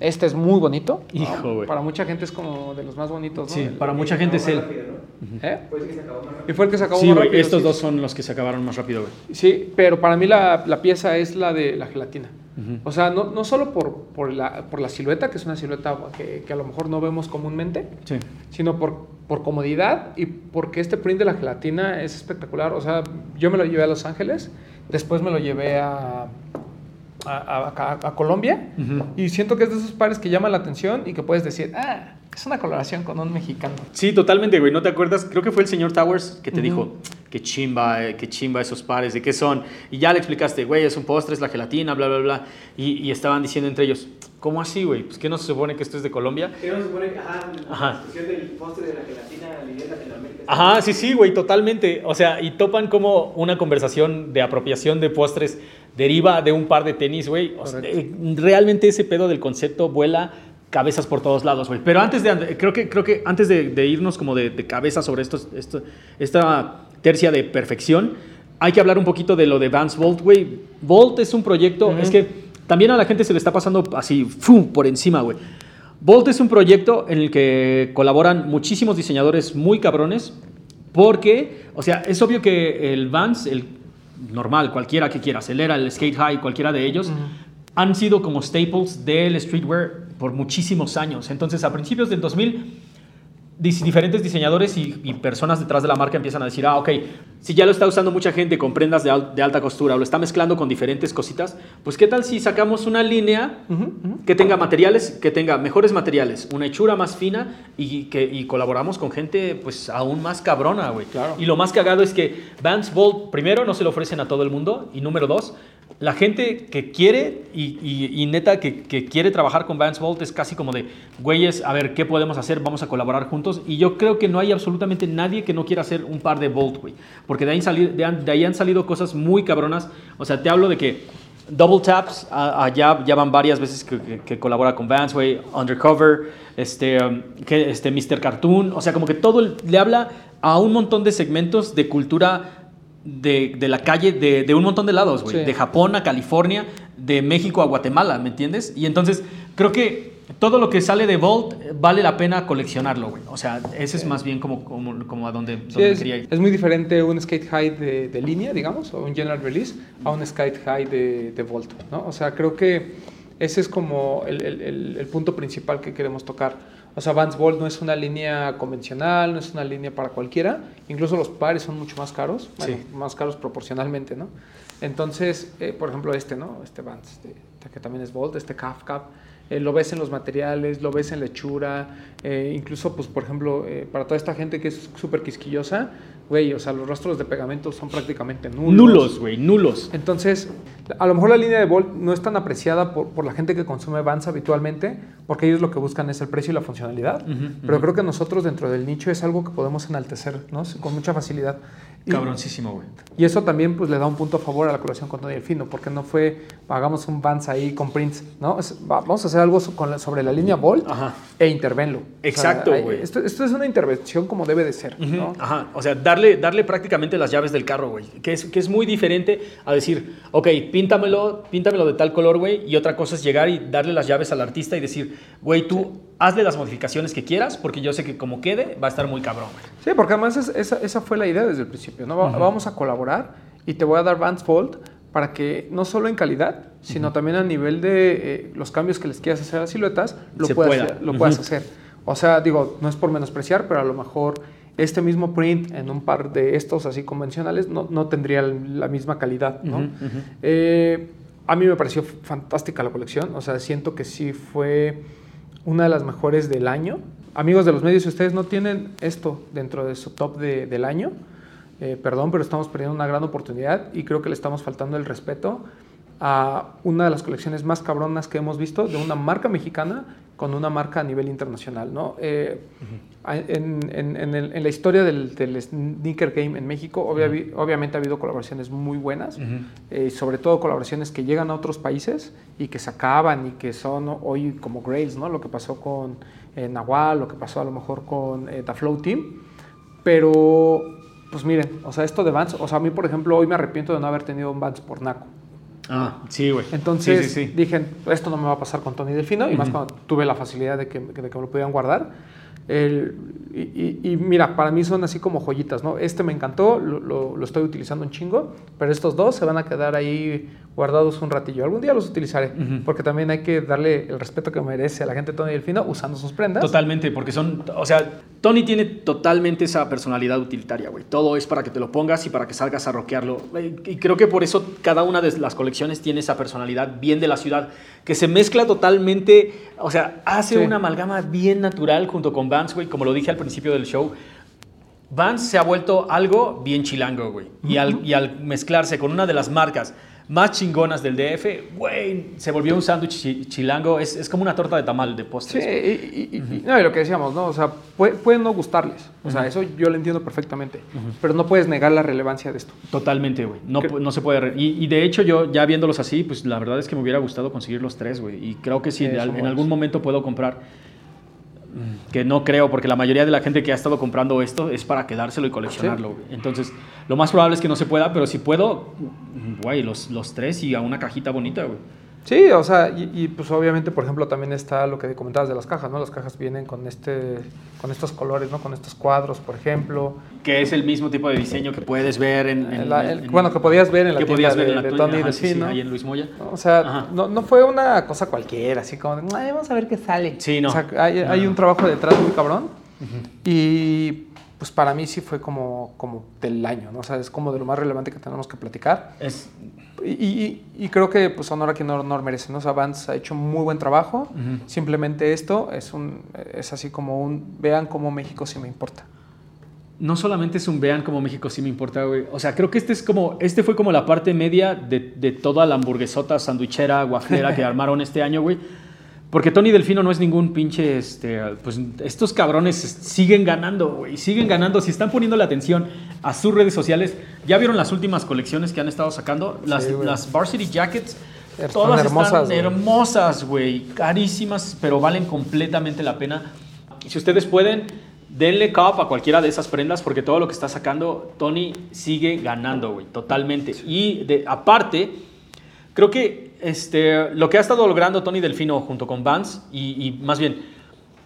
[SPEAKER 2] Este es muy bonito.
[SPEAKER 1] Hijo, güey.
[SPEAKER 2] Para mucha gente es como de los más bonitos, ¿no?
[SPEAKER 1] Sí,
[SPEAKER 2] El-
[SPEAKER 1] para mucha gente es él.
[SPEAKER 3] más rápido, ¿no?
[SPEAKER 2] ¿Eh?
[SPEAKER 3] Pues que se acabó más rápido.
[SPEAKER 2] Y fue el que se acabó
[SPEAKER 1] Sí,
[SPEAKER 2] más
[SPEAKER 1] güey.
[SPEAKER 2] rápido,
[SPEAKER 1] Estos
[SPEAKER 2] sí.
[SPEAKER 1] dos son los que se acabaron más rápido, güey.
[SPEAKER 2] Sí, pero para mí la, la pieza es la de la gelatina. O sea, no, no solo por, por, la, por la silueta, que es una silueta que, que a lo mejor no vemos comúnmente,
[SPEAKER 1] Sí.
[SPEAKER 2] sino por, por comodidad y porque este print de la gelatina es espectacular. O sea, yo me lo llevé a Los Ángeles, después me lo llevé a, a, a- a- a Colombia y siento que es de esos pares que llaman la atención y que puedes decir, ah, es una coloración con un mexicano.
[SPEAKER 1] Sí, totalmente, güey. ¿No te acuerdas? Creo que fue el señor Towers que te dijo, qué chimba, eh, qué chimba esos pares, de qué son. Y ya le explicaste, güey, es un postre, es la gelatina, bla, bla, bla. Y, y estaban diciendo entre ellos, ¿cómo así, güey? Pues que no se supone que esto es de Colombia.
[SPEAKER 3] Que no se supone que, ajá,
[SPEAKER 1] Ajá.
[SPEAKER 3] la discusión del postre de la gelatina nivel Latinoamérica.
[SPEAKER 1] Ajá, sí, sí, güey, totalmente. O sea, y topan como una conversación de apropiación de postres deriva de un par de tenis, güey. O sea, eh, realmente ese pedo del concepto vuela cabezas por todos lados, güey. Pero antes de, creo que, creo que antes de, de irnos como de, de cabeza sobre esto, esta tercia de perfección, hay que hablar un poquito de lo de Vance Volt, güey. Volt es un proyecto, es que también a la gente se le está pasando así, ¡fum! por encima, güey. Volt es un proyecto en el que colaboran muchísimos diseñadores muy cabrones, porque, o sea, es obvio que el Vans, el normal, cualquiera que quiera, Acelera, el Skate High, cualquiera de ellos, han sido como staples del streetwear por muchísimos años. Entonces, a principios del 2000, dis- diferentes diseñadores y, y personas detrás de la marca empiezan a decir, ah, ok, si ya lo está usando mucha gente con prendas de, al- de alta costura o lo está mezclando con diferentes cositas, pues qué tal si sacamos una línea
[SPEAKER 2] Ujú, ujú.
[SPEAKER 1] que tenga materiales, que tenga mejores materiales, una hechura más fina y que y colaboramos con gente pues aún más cabrona, güey.
[SPEAKER 2] Claro.
[SPEAKER 1] Y lo más cagado es que Vans Bolt, primero, no se lo ofrecen a todo el mundo y número dos, la gente que quiere y, y- neta que, quiere trabajar con Vans Bolt es casi como de, güeyes, a ver, ¿qué podemos hacer? Vamos a colaborar juntos. Y yo creo que no hay absolutamente nadie que no quiera hacer un par de Bolt, güey. Porque de ahí, han salido cosas muy cabronas. O sea, te hablo de que Double Taps, allá ya van varias veces que, colabora con Vans, güey. Undercover, este, um, este Mr. Cartoon. O sea, como que todo le habla a un montón de segmentos de cultura de, de la calle de, de un montón de lados, güey.
[SPEAKER 2] Sí.
[SPEAKER 1] De Japón a California, de México a Guatemala, ¿me entiendes? Y entonces creo que todo lo que sale de Volt eh, vale la pena coleccionarlo, güey. O sea, ese es más bien como, como, como a donde,
[SPEAKER 2] Sí,
[SPEAKER 1] donde
[SPEAKER 2] es,
[SPEAKER 1] quería ir.
[SPEAKER 2] es muy diferente un skate high de, de línea, digamos, o un general release, a un skate high de, de Volt, ¿no? O sea, creo que ese es como el, el- el- el punto principal que queremos tocar. O sea, Vans Volt no es una línea convencional, no es una línea para cualquiera. Incluso los pares son mucho más caros, bueno,
[SPEAKER 1] Sí.
[SPEAKER 2] más caros proporcionalmente, ¿no? Entonces, eh, por ejemplo, este, ¿no? Este Vans, este, que también es Volt, este Calf Cap, eh, lo ves en los materiales, lo ves en la hechura, eh, incluso, pues, por ejemplo, eh, para toda esta gente que es súper quisquillosa, güey, o sea, los rastros de pegamento son prácticamente nulos.
[SPEAKER 1] Nulos, güey, nulos.
[SPEAKER 2] Entonces, a lo mejor la línea de Volt no es tan apreciada por, por la gente que consume Vans habitualmente, porque ellos lo que buscan es el precio y la funcionalidad. Pero creo que nosotros dentro del nicho es algo que podemos enaltecer, ¿no? Con mucha facilidad.
[SPEAKER 1] Cabroncísimo, güey.
[SPEAKER 2] y eso también pues le da un punto a favor a la colaboración con Tony Delfino, porque no fue hagamos un Vans ahí con prints, ¿no? Es- va- vamos a hacer algo so- con la- sobre la línea
[SPEAKER 1] Ajá.
[SPEAKER 2] e intervenlo. O sea,
[SPEAKER 1] Exacto, güey.
[SPEAKER 2] esto, esto es una intervención como debe de ser, ¿no?
[SPEAKER 1] Ajá, o sea, darle, darle prácticamente las llaves del carro, güey. Que es, que es muy diferente a decir, ok, píntamelo, píntamelo de tal color, güey. Y otra cosa es llegar y darle las llaves al artista y decir, güey, tú hazle las modificaciones que quieras, porque yo sé que como quede, va a estar muy cabrón.
[SPEAKER 2] Sí, porque además es- esa, esa fue la idea desde el principio, ¿no? Va- Vamos a colaborar y te voy a dar Vans Volt, para que no solo en calidad, sino también a nivel de eh, los cambios que les quieras hacer a las siluetas, lo,
[SPEAKER 1] Se
[SPEAKER 2] puedas,
[SPEAKER 1] pueda.
[SPEAKER 2] hacer- lo
[SPEAKER 1] Ujú.
[SPEAKER 2] puedas hacer. O sea, digo, no es por menospreciar, pero a lo mejor este mismo print en un par de estos así convencionales no, no tendría la misma calidad, ¿no? Eh, a mí me pareció fantástica la colección, o sea, siento que sí fue una de las mejores del año. Amigos de los medios, si ustedes no tienen esto dentro de su top de- del año, eh, perdón, pero estamos perdiendo una gran oportunidad y creo que le estamos faltando el respeto a una de las colecciones más cabronas que hemos visto de una marca mexicana con una marca a nivel internacional, ¿no? Eh, en, en- en el- en la historia del, del sneaker game en México, obvia- obviamente ha habido colaboraciones muy buenas, eh, sobre todo colaboraciones que llegan a otros países y que se acaban y que son hoy como Grails, ¿no? Lo que pasó con eh, Nahual, lo que pasó a lo mejor con eh, The Flow Team, pero pues miren, o sea, esto de Vans, o sea, a mí por ejemplo hoy me arrepiento de no haber tenido un Vans por Naco.
[SPEAKER 1] Ah, sí, güey.
[SPEAKER 2] Entonces
[SPEAKER 1] Sí, sí, sí.
[SPEAKER 2] dije, esto no me va a pasar con Tony Delfino, y más cuando tuve la facilidad de que, de que me lo pudieran guardar. El- y, y- y mira, para mí son así como joyitas, ¿no? Este me encantó, lo, lo- lo estoy utilizando un chingo, pero estos dos se van a quedar ahí guardados un ratillo. Algún día los utilizaré,
[SPEAKER 1] Ujú.
[SPEAKER 2] porque también hay que darle el respeto que merece a la gente de Tony Delfino usando sus prendas.
[SPEAKER 1] Totalmente, porque son, o sea, Tony tiene totalmente esa personalidad utilitaria, güey. Todo es para que te lo pongas y para que salgas a rockearlo. Y creo que por eso cada una de las colecciones tiene esa personalidad bien de la ciudad, que se mezcla totalmente, o sea, hace
[SPEAKER 2] Sí.
[SPEAKER 1] una amalgama bien natural junto con Vans, güey, como lo dije al principio del show. Vans se ha vuelto algo bien chilango, güey. Y, al, y al mezclarse con una de las marcas más chingonas del DF, güey, se volvió un sándwich chi- chilango. Es, es como una torta de tamal de
[SPEAKER 2] Sí,
[SPEAKER 1] postres.
[SPEAKER 2] y, y- y- y- no, y lo que decíamos, ¿no? O sea, puede, puede no gustarles. O sea, eso yo lo entiendo perfectamente. Pero no puedes negar la relevancia de esto.
[SPEAKER 1] Totalmente, güey. No, no se puede. Y, de hecho, yo ya viéndolos así, pues la verdad es que me hubiera gustado conseguir los tres, güey. Y creo que
[SPEAKER 2] Sí,
[SPEAKER 1] de en algún momento puedo comprar. Que no creo, porque la mayoría de la gente que ha estado comprando esto es para quedárselo y coleccionarlo. Entonces, lo más probable es que no se pueda, pero si puedo, mm, güey, los, los tres y a una cajita bonita, güey.
[SPEAKER 2] Sí, o sea, y, y, pues obviamente, por ejemplo, también está lo que comentabas de las cajas, ¿no? Las cajas vienen con este, con estos colores, ¿no? Con estos cuadros, por ejemplo.
[SPEAKER 1] Que es el mismo tipo de diseño que puedes ver en. en-
[SPEAKER 2] La- el-
[SPEAKER 1] en-
[SPEAKER 2] bueno, que podías ver en la
[SPEAKER 1] que
[SPEAKER 2] tienda
[SPEAKER 1] podías ver
[SPEAKER 2] de,
[SPEAKER 1] en la
[SPEAKER 2] de Tony
[SPEAKER 1] ajá, sí, sí,
[SPEAKER 2] Delfino.
[SPEAKER 1] ahí en Luis Moya.
[SPEAKER 2] O sea, no, no fue una cosa cualquiera, así como, de, "Ay, vamos a ver qué sale.
[SPEAKER 1] Sí, no.
[SPEAKER 2] O sea, hay,
[SPEAKER 1] No, no.
[SPEAKER 2] un trabajo detrás muy cabrón. Y pues para mí sí fue como, como del año, ¿no? O sea, es como de lo más relevante que tenemos que platicar.
[SPEAKER 1] Es,
[SPEAKER 2] Y, y- y creo que pues honor a quien honor merece, ¿no? O sea, Vance ha hecho muy buen trabajo.
[SPEAKER 1] Ujú.
[SPEAKER 2] Simplemente esto es, un, es así como un, vean cómo México sí me importa.
[SPEAKER 1] no solamente es un vean como México sí me importa, güey. O sea, creo que este es como, este fue como la parte media de, de toda la hamburguesota, sandwichera, guaflera que armaron este año, güey. Porque Tony Delfino no es ningún pinche, este, pues estos cabrones siguen ganando, güey. Siguen ganando. Si están poniendo la atención a sus redes sociales, ya vieron las últimas colecciones que han estado sacando, las,
[SPEAKER 2] Sí,
[SPEAKER 1] las Varsity Jackets.
[SPEAKER 2] Están
[SPEAKER 1] Todas
[SPEAKER 2] hermosas,
[SPEAKER 1] están hermosas, güey. Carísimas, pero valen completamente la pena. Si ustedes pueden, denle cop a cualquiera de esas prendas porque todo lo que está sacando Tony sigue ganando, güey, totalmente. Y de, aparte, creo que este, lo que ha estado logrando Tony Delfino junto con Vance y, y más bien,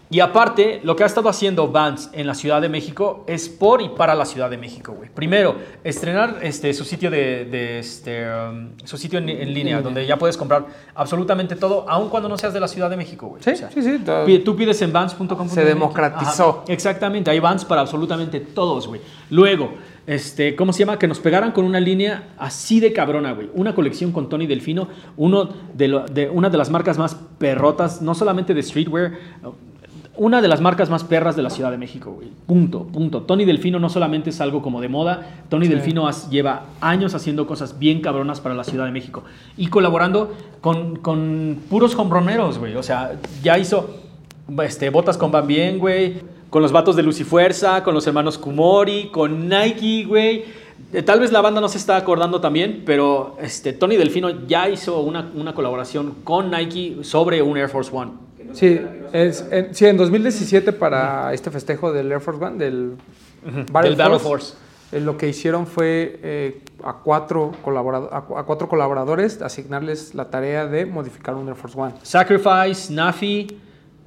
[SPEAKER 1] y aparte, lo que ha estado haciendo Vance en la Ciudad de México es por y para la Ciudad de México, güey. Primero, estrenar este, su sitio de, de, este, um, su sitio en, en línea, donde ya puedes comprar absolutamente todo, aun cuando no seas de la Ciudad de México, güey.
[SPEAKER 2] Sí,
[SPEAKER 1] O sea,
[SPEAKER 2] sí, sí.
[SPEAKER 1] Tú pides en vans.com.
[SPEAKER 2] Se democratizó.
[SPEAKER 1] Exactamente, hay vans para absolutamente todos, güey. Luego, este, ¿cómo se llama? Que nos pegaran con una línea así de cabrona, güey. Una colección con Tony Delfino, uno de, lo- de una de las marcas más perrotas, no solamente de streetwear, una de las marcas más perras de la Ciudad de México, güey. Punto, punto. Tony Delfino no solamente es algo como de moda, Tony
[SPEAKER 2] Sí.
[SPEAKER 1] Delfino has- lleva años haciendo cosas bien cabronas para la Ciudad de México y colaborando con, con puros hombroneros, güey. O sea, ya hizo este, botas con Van Bien, güey, con los vatos de Luz y Fuerza, con los hermanos Kumori, con Nike, güey. Eh, Tal vez la banda no se está acordando también, pero este, Tony Delfino ya hizo una, una colaboración con Nike sobre un Air Force One.
[SPEAKER 2] Sí, es, en, sí, en 2017 para este festejo del Air Force One, del Battle
[SPEAKER 1] Del Battle
[SPEAKER 2] Force,
[SPEAKER 1] Force.
[SPEAKER 2] eh, lo que hicieron fue eh, a, cuatro colaborado- a, cu- a cuatro colaboradores asignarles la tarea de modificar un Air Force One.
[SPEAKER 1] Sacrifice, Nafi,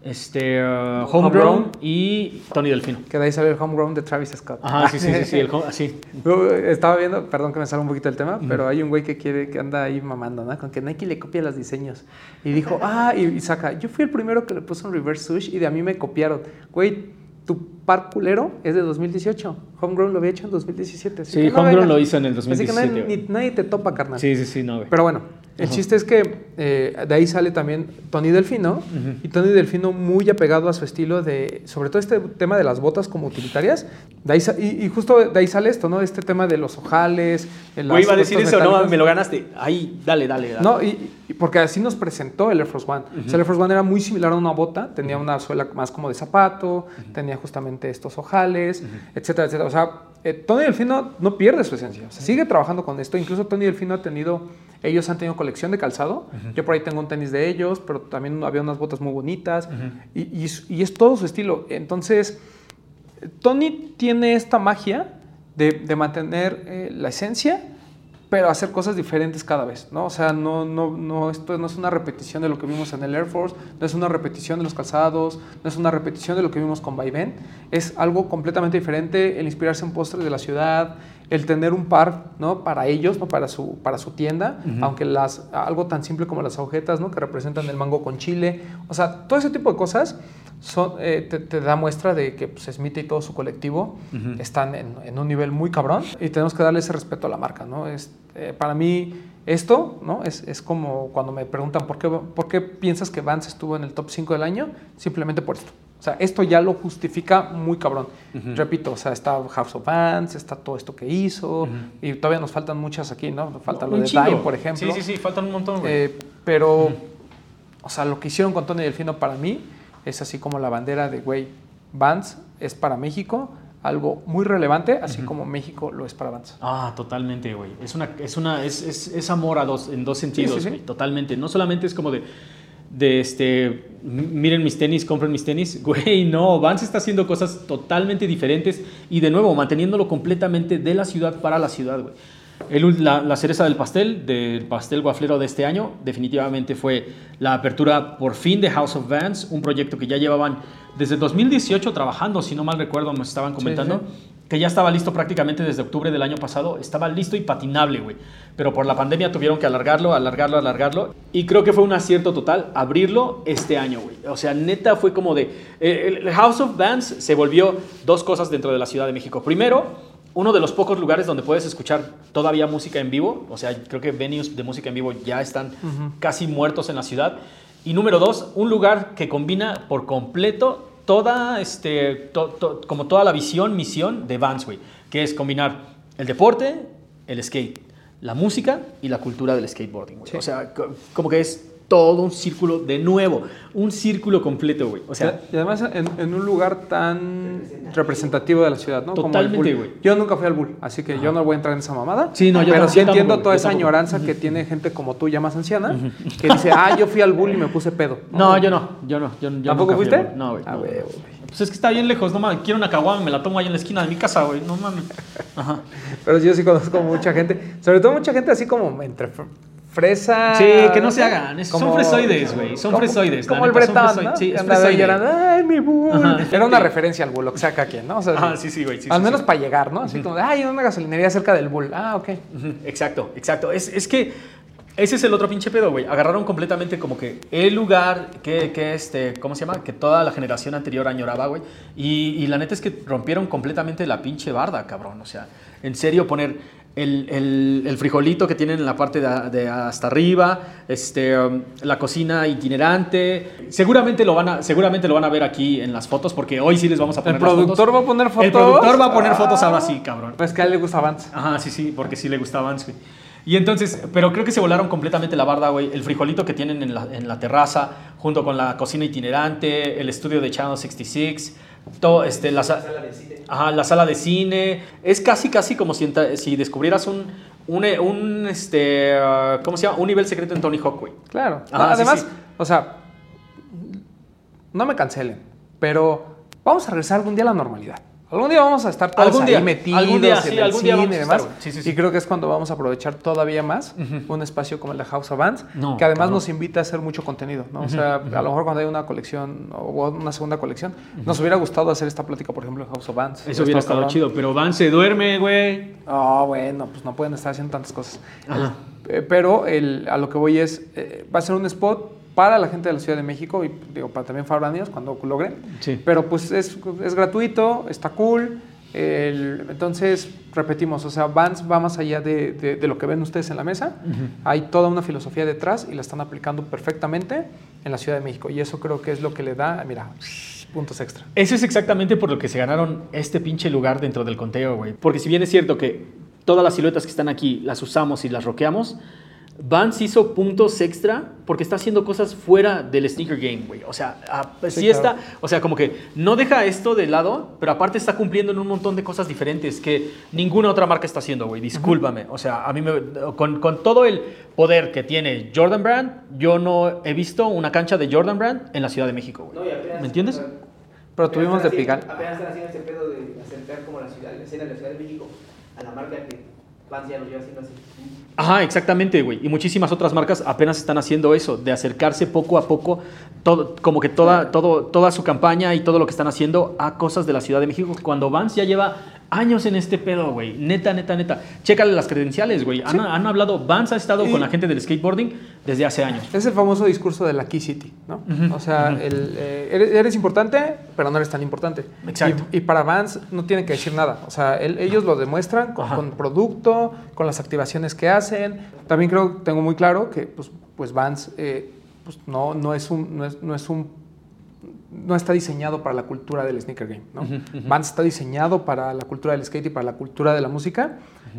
[SPEAKER 1] este, uh, Homegrown,
[SPEAKER 2] Homegrown.
[SPEAKER 1] y Tony Delfino.
[SPEAKER 2] Que de ahí sale el homegrown de Travis Scott.
[SPEAKER 1] Ajá, sí, sí, sí, sí, el home- así.
[SPEAKER 2] Estaba viendo, perdón que me salga un poquito del tema, pero hay un güey que quiere, que anda ahí mamando, ¿no? Con que Nike le copia los diseños. Y dijo, ah, y, y saca, yo fui el primero que le puso un reverse swoosh y de a mí me copiaron. Güey, tu par culero es de 2018. Homegrown lo había hecho en 2017. así
[SPEAKER 1] Sí,
[SPEAKER 2] que no
[SPEAKER 1] Homegrown lo hizo en el
[SPEAKER 2] Así que
[SPEAKER 1] 2017,
[SPEAKER 2] nadie,
[SPEAKER 1] güey.
[SPEAKER 2] ni- nadie te topa, carnal.
[SPEAKER 1] Sí, sí, sí, no, güey.
[SPEAKER 2] Pero bueno, el
[SPEAKER 1] Ajá.
[SPEAKER 2] chiste es que eh, de ahí sale también Tony Delfino. Y Tony Delfino muy apegado a su estilo de, sobre todo este tema de las botas como utilitarias. De ahí, y, y justo de ahí sale esto, ¿no? Este tema de los ojales. el-
[SPEAKER 1] iba a decir eso, no,
[SPEAKER 2] metálicas.
[SPEAKER 1] me lo ganaste. Ahí, dale, dale. dale.
[SPEAKER 2] No, y, y porque así nos presentó el Air Force One. O sea, el Air Force One era muy similar a una bota, tenía una suela más como de zapato, tenía justamente estos ojales, etcétera, etcétera. O sea, eh, Tony Delfino no pierde su esencia, o sea, sigue trabajando con esto. Incluso Tony Delfino ha tenido, ellos han tenido colección de calzado. Yo por ahí tengo un tenis de ellos, pero también había unas botas muy bonitas. y, y es- y es todo su estilo. Entonces, Tony tiene esta magia de, de mantener eh, la esencia, pero hacer cosas diferentes cada vez, ¿no? O sea, no, no, no, esto no es una repetición de lo que vimos en el Air Force, no es una repetición de los calzados, no es una repetición de lo que vimos con Vaivén, es algo completamente diferente, el inspirarse en postres de la ciudad, el tener un par, ¿no? Para ellos. Para su, para su tienda, aunque las, algo tan simple como las agujetas, ¿no? Que representan el mango con chile, o sea, todo ese tipo de cosas son, eh, te, te da muestra de que pues, Smith y todo su colectivo están en, en un nivel muy cabrón y tenemos que darle ese respeto a la marca, ¿no? Es, eh, para mí esto, ¿no? Es, es como cuando me preguntan ¿por qué, por qué piensas que Vance estuvo en el top 5 del año, simplemente por esto. O sea, esto ya lo justifica muy cabrón. Repito, o sea, está House of Vance, está todo esto que hizo, y todavía nos faltan muchas aquí, ¿no? Nos falta lo de. Dime, por ejemplo.
[SPEAKER 1] Sí, sí, sí, faltan un montón, güey.
[SPEAKER 2] Eh, pero, o sea, lo que hicieron con Tony Delfino para mí es así como la bandera de, güey, Vance es para México algo muy relevante, así como México lo es para Vance.
[SPEAKER 1] Ah, totalmente, güey. Es una, es una, es, es, es amor a dos, en dos sentidos,
[SPEAKER 2] sí, sí.
[SPEAKER 1] güey. Totalmente. No solamente es como de, de este, miren mis tenis, compren mis tenis. Güey, no, Vance está haciendo cosas totalmente diferentes y de nuevo, manteniéndolo completamente de la ciudad para la ciudad, güey. El la, la cereza del pastel, del pastel guaflero de este año, definitivamente fue la apertura por fin de House of Vans, un proyecto que ya llevaban desde 2018 trabajando, si no mal recuerdo, me estaban comentando
[SPEAKER 2] sí.
[SPEAKER 1] que ya estaba listo prácticamente desde octubre del año pasado, estaba listo y patinable, güey. Pero por la pandemia tuvieron que alargarlo, alargarlo, alargarlo. Y creo que fue un acierto total abrirlo este año, güey. O sea, neta fue como de... eh, el House of Bands se volvió dos cosas dentro de la Ciudad de México. Primero, uno de los pocos lugares donde puedes escuchar todavía música en vivo. O sea, creo que venues de música en vivo ya están casi muertos en la ciudad. Y número dos, un lugar que combina por completo toda, este, to- to- como toda la visión, misión de Vans, güey, que es combinar el deporte, el skate, la música y la cultura del skateboarding, güey.
[SPEAKER 2] Sí.
[SPEAKER 1] O sea, co- como que es todo un círculo de nuevo, un círculo completo, güey. O sea,
[SPEAKER 2] y además en, en un lugar tan representativo de la ciudad, ¿no? Como el
[SPEAKER 1] Totalmente, güey.
[SPEAKER 2] Yo nunca fui al Bull, así que yo no voy a entrar en esa mamada.
[SPEAKER 1] Sí, no, yo
[SPEAKER 2] Pero
[SPEAKER 1] tampoco,
[SPEAKER 2] sí entiendo
[SPEAKER 1] tampoco,
[SPEAKER 2] toda esa
[SPEAKER 1] tampoco.
[SPEAKER 2] añoranza que tiene gente como tú, ya más anciana, que dice, ah, yo fui al Bull y me puse pedo.
[SPEAKER 1] no, yo no, yo no. Yo, yo
[SPEAKER 2] ¿Tampoco
[SPEAKER 1] fui
[SPEAKER 2] fuiste?
[SPEAKER 1] al- No, güey.
[SPEAKER 2] Ah,
[SPEAKER 1] no.
[SPEAKER 2] güey.
[SPEAKER 1] Pues es que está bien lejos, no mames. Quiero una caguama, me la tomo ahí en la esquina de mi casa, güey. No mames. Ajá.
[SPEAKER 2] Pero yo sí conozco mucha gente, sobre todo mucha gente así como entre fresa.
[SPEAKER 1] Sí, que no se hagan, son fresoides, güey, son
[SPEAKER 2] como-
[SPEAKER 1] fresoides,
[SPEAKER 2] Como el Bretón,
[SPEAKER 1] fresoides,
[SPEAKER 2] ¿no?
[SPEAKER 1] sí, es fresoide.
[SPEAKER 2] ay, mi bull.
[SPEAKER 1] Ajá.
[SPEAKER 2] Era una referencia al bull, lo que sea cada quien, ¿no? O sea,
[SPEAKER 1] Ajá, sí, sí, güey. sí,
[SPEAKER 2] al
[SPEAKER 1] sí,
[SPEAKER 2] menos
[SPEAKER 1] sí.
[SPEAKER 2] para llegar, ¿no? Así como, de, ay, una gasolinería cerca del bull. Ah, ok.
[SPEAKER 1] Exacto, exacto. Es, es que ese es el otro pinche pedo, güey. Agarraron completamente como que el lugar que, que este, ¿cómo se llama? Que toda la generación anterior añoraba, güey. Y, y la neta es que rompieron completamente la pinche barda, cabrón. O sea, en serio poner el, el- el frijolito que tienen en la parte de, hasta arriba, este, um, la cocina itinerante. Seguramente lo, van a, seguramente lo van a ver aquí en las fotos porque hoy sí les vamos a poner
[SPEAKER 2] ¿El
[SPEAKER 1] las
[SPEAKER 2] productor
[SPEAKER 1] fotos.
[SPEAKER 2] va a poner fotos?
[SPEAKER 1] El productor va a poner fotos
[SPEAKER 2] Ah.
[SPEAKER 1] ahora sí, cabrón.
[SPEAKER 2] Pues que a él le gusta Vance.
[SPEAKER 1] Ajá, sí, sí, porque sí le gustaba Vance, güey. Y entonces, pero creo que se volaron completamente la barda, güey. El frijolito que tienen en la, en la terraza, junto con la cocina itinerante, el estudio de Channel 66, todo, este, la, sa-
[SPEAKER 3] sala de cine.
[SPEAKER 1] Ajá, la sala de cine. Es casi, casi como si, descubrieras un, un, un, este, ah, ¿cómo se llama? Un nivel secreto en Tony Hawk, güey.
[SPEAKER 2] Claro.
[SPEAKER 1] Ajá,
[SPEAKER 2] No,
[SPEAKER 1] sí,
[SPEAKER 2] además,
[SPEAKER 1] sí.
[SPEAKER 2] o sea, no me cancelen, pero vamos a regresar algún día a la normalidad. Algún día vamos a estar todos
[SPEAKER 1] Algún
[SPEAKER 2] ahí
[SPEAKER 1] día,
[SPEAKER 2] metidos
[SPEAKER 1] algún día,
[SPEAKER 2] en
[SPEAKER 1] sí,
[SPEAKER 2] el
[SPEAKER 1] algún día
[SPEAKER 2] cine
[SPEAKER 1] vamos
[SPEAKER 2] y
[SPEAKER 1] a
[SPEAKER 2] demás.
[SPEAKER 1] estar, güey. Sí, sí, sí.
[SPEAKER 2] Y creo que es cuando vamos a aprovechar todavía más un espacio como el de House of Bands,
[SPEAKER 1] No,
[SPEAKER 2] que además nos invita a hacer mucho contenido, ¿no? O sea, a lo mejor cuando hay una colección o una segunda colección, nos hubiera gustado hacer esta plática, por ejemplo, en House of Bands.
[SPEAKER 1] Eso hubiera estado
[SPEAKER 2] cabrón.
[SPEAKER 1] chido, pero Van se duerme, güey.
[SPEAKER 2] Ah, bueno, pues no pueden estar haciendo tantas cosas.
[SPEAKER 1] Ajá.
[SPEAKER 2] Eh, pero el- a lo que voy es, eh, va a ser un spot para la gente de la Ciudad de México y digo, para también foráneos cuando logren.
[SPEAKER 1] Sí.
[SPEAKER 2] Pero pues es, es gratuito, está cool. el- entonces, repetimos, o sea, Vans va más allá de, de- de lo que ven ustedes en la mesa. Hay toda una filosofía detrás y la están aplicando perfectamente en la Ciudad de México. Y eso creo que es lo que le da, mira, puntos extra.
[SPEAKER 1] Eso es exactamente por lo que se ganaron este pinche lugar dentro del conteo, güey. Porque si bien es cierto que todas las siluetas que están aquí las usamos y las roqueamos, Vans hizo puntos extra porque está haciendo cosas fuera del sneaker game, güey. O sea, ah, sí,
[SPEAKER 2] Sí,
[SPEAKER 1] está, o sea, como que no deja esto de lado, pero aparte está cumpliendo en un montón de cosas diferentes que ninguna otra marca está haciendo, güey. Discúlpame. O sea, a mí me, con, con todo el poder que tiene Jordan Brand, yo no he visto una cancha de Jordan Brand en la Ciudad de México, güey.
[SPEAKER 3] No,
[SPEAKER 1] ¿Me entiendes?
[SPEAKER 2] Pero tuvimos de Pigal.
[SPEAKER 3] Apenas están haciendo ese pedo de acercar como la ciudad, la escena de la Ciudad de México a la marca que Vans ya lo lleva haciendo así.
[SPEAKER 1] Ajá, exactamente, güey. Y muchísimas otras marcas apenas están haciendo eso, de acercarse poco a poco, todo, como que toda, todo, toda su campaña y todo lo que están haciendo a cosas de la Ciudad de México, cuando Vans ya lleva años en este pedo, güey. Neta, neta, neta. Chécale las credenciales, güey. Han, han hablado, Vans ha estado
[SPEAKER 2] Y-
[SPEAKER 1] con la gente del skateboarding desde hace años.
[SPEAKER 2] Es el famoso discurso de la Key City, ¿no? o sea, el, eh, eres, eres importante, pero no eres tan importante.
[SPEAKER 1] Exacto.
[SPEAKER 2] Y, y para Vans no tienen que decir nada. O sea, él- ellos lo demuestran con, producto, con las activaciones que hacen. También creo, tengo muy claro que pues, pues Vans eh, pues no, no, es un, no, es, no es un no está diseñado para la cultura del sneaker game, ¿no? Vans está diseñado para la cultura del skate y para la cultura de la música,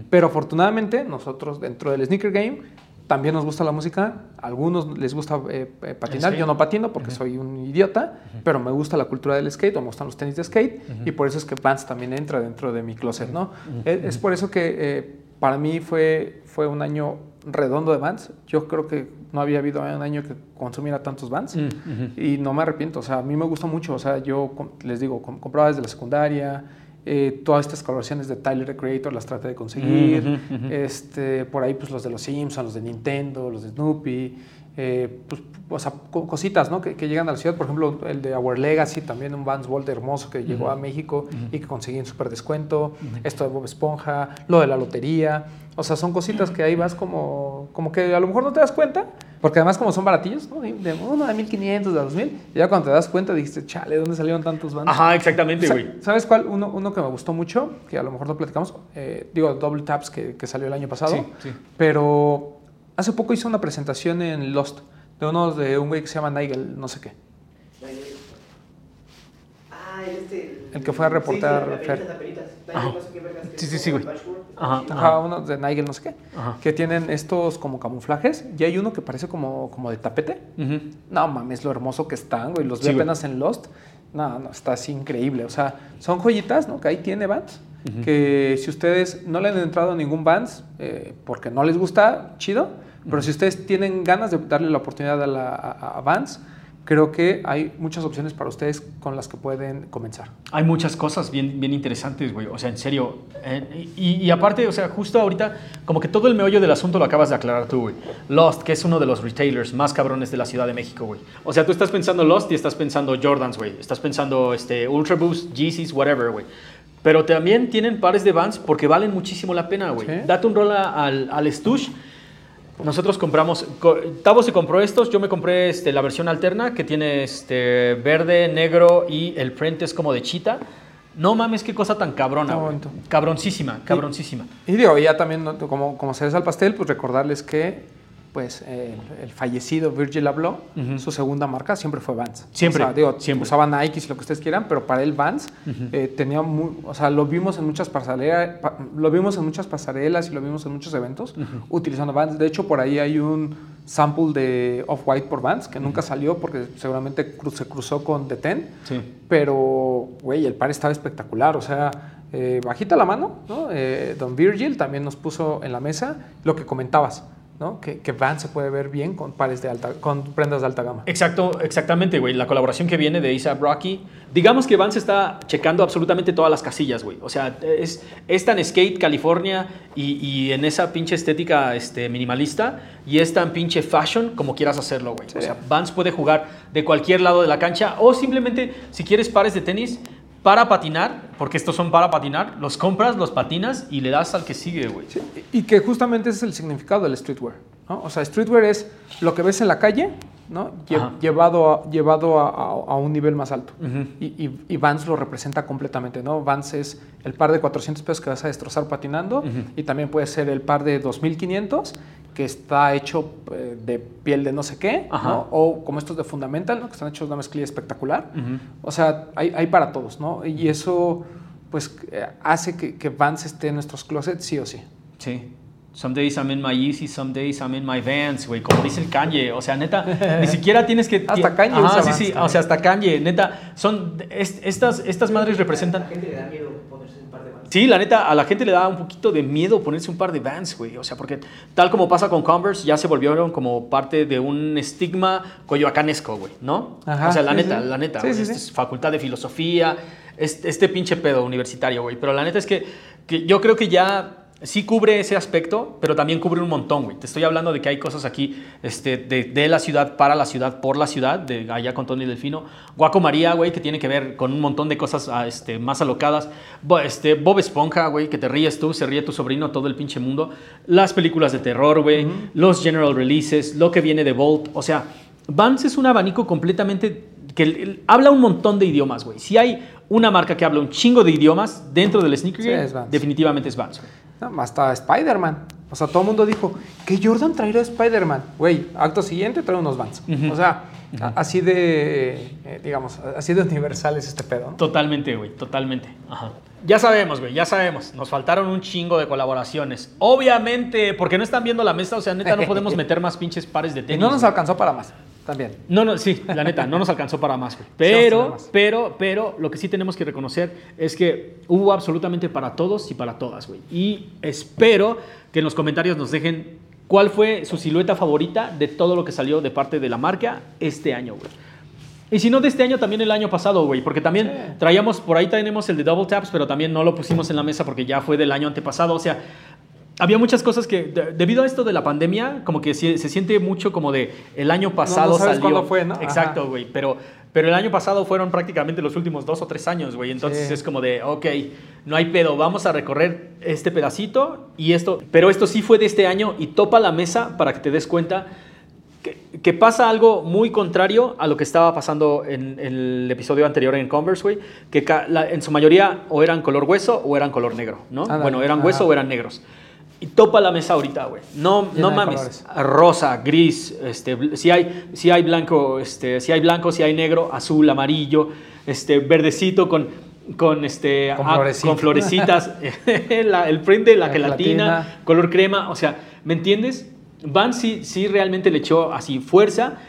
[SPEAKER 2] pero afortunadamente nosotros dentro del sneaker game también nos gusta la música, a algunos les gusta eh, eh, patinar, yo no patino porque soy un idiota, pero me gusta la cultura del skate o me gustan los tenis de skate y por eso es que Vans también entra dentro de mi closet, ¿no? Es, es por eso que eh, para mí fue, fue un año redondo de Vans, yo creo que no había habido un año que consumiera tantos Vans. Y no me arrepiento, o sea, a mí me gusta mucho, o sea, yo les digo, com- compraba desde la secundaria, eh, todas estas colaboraciones de Tyler the Creator las traté de conseguir,
[SPEAKER 1] ujú.
[SPEAKER 2] este, por ahí pues los de los Simpsons, los de Nintendo, los de Snoopy, eh, pues, o sea, co- cositas, ¿no? Que, que llegan a la ciudad, por ejemplo, el de Our Legacy, también un Vans Vault hermoso que llegó a México y que conseguí en súper descuento, esto de Bob Esponja, lo de la lotería, o sea, son cositas que ahí vas como, como que a lo mejor no te das cuenta, porque además como son baratillos, ¿no? De uno de 1500, de 2000, y ya cuando te das cuenta dijiste, chale, ¿dónde salieron tantos Vans?
[SPEAKER 1] Ajá, exactamente, güey.
[SPEAKER 2] ¿Sabes cuál? Uno, uno que me gustó mucho, que a lo mejor no platicamos, eh, digo, Double Taps, que, que salió el año pasado.
[SPEAKER 1] Sí, sí.
[SPEAKER 2] Pero hace poco hice una presentación en Lost de uno de un güey que se llama Nigel, no sé qué.
[SPEAKER 3] Ah, este.
[SPEAKER 2] El que fue a reportar
[SPEAKER 3] Sí, sí, no sé qué vergas,
[SPEAKER 1] Sí, sí, sí, güey. Ajá.
[SPEAKER 2] Ajá, uno de Nigel, no sé qué.
[SPEAKER 1] Ajá.
[SPEAKER 2] Que tienen estos como camuflajes y hay uno que parece como, como de tapete.
[SPEAKER 1] Ujú.
[SPEAKER 2] No mames, lo hermoso que están, güey. Los
[SPEAKER 1] Sí,
[SPEAKER 2] vi
[SPEAKER 1] güey.
[SPEAKER 2] apenas en Lost. No, no, está así increíble. O sea, son joyitas, ¿no? Que ahí tiene Vans. Que si ustedes no le han entrado a ningún Vans eh, porque no les gusta, chido. Pero si ustedes tienen ganas de darle la oportunidad a, la, a, a Vans, creo que hay muchas opciones para ustedes con las que pueden comenzar.
[SPEAKER 1] Hay muchas cosas bien, bien interesantes, güey. O sea, en serio. Eh, y, y aparte, o sea, justo ahorita, como que todo el meollo del asunto lo acabas de aclarar tú, güey. Lost, que es uno de los retailers más cabrones de la Ciudad de México, güey. O sea, tú estás pensando Lost y estás pensando Jordans, güey. Estás pensando este, Ultra Boost, Yeezys, whatever, güey. Pero también tienen pares de Vans porque valen muchísimo la pena, güey.
[SPEAKER 2] Sí.
[SPEAKER 1] Date un rol al, al Stush. Nosotros compramos, co- Tavo se compró estos, yo me compré este, la versión alterna que tiene este, verde, negro y el print es como de chita. No mames, qué cosa tan cabrona. Cabroncísima, cabroncísima.
[SPEAKER 2] Y digo, ya también, como, como cereza al pastel, pues recordarles que pues el, el fallecido Virgil Abloh,
[SPEAKER 1] Ujú.
[SPEAKER 2] su segunda marca siempre fue Vans.
[SPEAKER 1] Siempre,
[SPEAKER 2] O sea, digo,
[SPEAKER 1] siempre.
[SPEAKER 2] usaba Nike y lo que ustedes quieran, pero para él Vans eh, tenía muy, o sea, lo vimos en muchas pasarelas, lo vimos en muchas pasarelas y lo vimos en muchos eventos utilizando Vans. De hecho, por ahí hay un sample de Off-White por Vans que nunca salió porque seguramente cru- se cruzó con The Ten.
[SPEAKER 1] Sí.
[SPEAKER 2] Pero, güey, el par estaba espectacular. O sea, eh, bajita la mano, ¿no? Eh, Don Virgil también nos puso en la mesa lo que comentabas. ¿No? Que, que Vans se puede ver bien con pares de alta, con prendas de alta gama.
[SPEAKER 1] Exacto, exactamente, güey. La colaboración que viene de A$AP Rocky. Digamos que Vance está checando absolutamente todas las casillas, güey. O sea, es, es tan skate California y, y en esa pinche estética este, minimalista y es tan pinche fashion como quieras hacerlo, güey. O sea, Vance puede jugar de cualquier lado de la cancha o simplemente si quieres pares de tenis para patinar, porque estos son para patinar, los compras, los patinas y le das al que sigue, güey.
[SPEAKER 2] Sí, y que justamente ese es el significado del streetwear. ¿no? O sea, streetwear es lo que ves en la calle, ¿no? Lle-
[SPEAKER 1] Ajá.
[SPEAKER 2] llevado, a, llevado a, a- a un nivel más alto. Y, y, y Vans lo representa completamente, ¿no? Vans es el par de 400 pesos que vas a destrozar patinando
[SPEAKER 1] Ujú.
[SPEAKER 2] y también puede ser el par de 2500 que está hecho eh, de piel de no sé qué. O como estos de Fundamental, ¿no? Que están hechos de una mezclilla espectacular. O sea, hay, hay para todos, ¿no? Y eso, pues, hace que, que Vans esté en nuestros closets sí o sí.
[SPEAKER 1] Sí. Some days I'm in my Yeezy, some days I'm in my Vans, güey, como dice el Kanye. O sea, neta, ni siquiera tienes que...
[SPEAKER 2] Hasta Kanye
[SPEAKER 1] Ajá,
[SPEAKER 2] usa
[SPEAKER 1] sí,
[SPEAKER 2] Vans
[SPEAKER 1] sí,
[SPEAKER 2] también.
[SPEAKER 1] o sea, hasta Kanye, neta, son... es- estas, estas madres
[SPEAKER 3] la
[SPEAKER 1] representan...
[SPEAKER 3] gente le da miedo
[SPEAKER 1] Sí, la neta, a la gente le da un poquito de miedo ponerse un par de Vans, güey. O sea, porque tal como pasa con Converse, ya se volvieron como parte de un estigma coyoacanesco, güey, ¿no?
[SPEAKER 2] Ajá,
[SPEAKER 1] o sea, la
[SPEAKER 2] sí,
[SPEAKER 1] neta,
[SPEAKER 2] sí.
[SPEAKER 1] la neta.
[SPEAKER 2] Sí.
[SPEAKER 1] es facultad de filosofía, este, este pinche pedo universitario, güey. Pero la neta es que, que yo creo que ya sí cubre ese aspecto, pero también cubre un montón, güey. Te estoy hablando de que hay cosas aquí este, de, de la ciudad, para la ciudad, por la ciudad, de allá con Tony Delfino. Guaco María, güey, que tiene que ver con un montón de cosas ah, este, más alocadas. Bo- este, Bob Esponja, güey, que te ríes tú, se ríe tu sobrino, todo el pinche mundo. Las películas de terror, güey. Los general releases, lo que viene de Volt. O sea, Vans es un abanico completamente que el- el- habla un montón de idiomas, güey. Si hay una marca que habla un chingo de idiomas dentro del sneaker
[SPEAKER 2] Sí,
[SPEAKER 1] game,
[SPEAKER 2] es
[SPEAKER 1] definitivamente es Vans.
[SPEAKER 2] No, hasta Spider-Man. O sea, todo el mundo dijo que Jordan traerá a Spider-Man. Güey, acto siguiente trae unos Vans. O sea, así de, eh, digamos, así de universal es este pedo. ¿no?
[SPEAKER 1] Totalmente, güey, totalmente. Ajá. Ya sabemos, güey, ya sabemos. Nos faltaron un chingo de colaboraciones. Obviamente, porque no están viendo la mesa, o sea, neta, no podemos meter más pinches pares de
[SPEAKER 2] Y
[SPEAKER 1] tenis.
[SPEAKER 2] no nos alcanzó para más, también.
[SPEAKER 1] No, no, sí, la neta, no nos alcanzó para más, Pero,
[SPEAKER 2] más.
[SPEAKER 1] pero, pero, lo que sí tenemos que reconocer es que hubo absolutamente para todos y para todas, güey. Y espero que en los comentarios nos dejen cuál fue su silueta favorita de todo lo que salió de parte de la marca este año, güey. Y si no de este año, también el año pasado, güey. Porque también
[SPEAKER 2] Sí.
[SPEAKER 1] traíamos, por ahí tenemos el de Double Taps, pero también no lo pusimos en la mesa porque ya fue del año antepasado. O sea, había muchas cosas que, de- debido a esto de la pandemia, como que se, se siente mucho como de el año pasado
[SPEAKER 2] sabes
[SPEAKER 1] salió.
[SPEAKER 2] cuándo fue, ¿no?
[SPEAKER 1] Exacto, güey. Pero, pero el año pasado fueron prácticamente los últimos dos o tres años, güey. Entonces
[SPEAKER 2] Sí.
[SPEAKER 1] es como de, ok, no hay pedo, vamos a recorrer este pedacito y esto. Pero esto sí fue de este año y topa la mesa para que te des cuenta que, que pasa algo muy contrario a lo que estaba pasando en, en el episodio anterior en Converse, güey, que la- en su mayoría o eran color hueso o eran color negro, ¿no?
[SPEAKER 2] Ándale,
[SPEAKER 1] bueno, eran
[SPEAKER 2] ajá.
[SPEAKER 1] hueso o eran negros. Y topa la mesa ahorita, güey. No,
[SPEAKER 2] Llena
[SPEAKER 1] no mames. Rosa, gris, este, si hay, si hay blanco, este, si hay blanco, si hay negro, azul, amarillo, este, verdecito con, con este,
[SPEAKER 2] Con
[SPEAKER 1] ah, con florecitas, la- el print de la,
[SPEAKER 2] La
[SPEAKER 1] gelatina,
[SPEAKER 2] gelatina.
[SPEAKER 1] color crema, o sea, ¿me entiendes? Van sí, sí realmente le echó así fuerza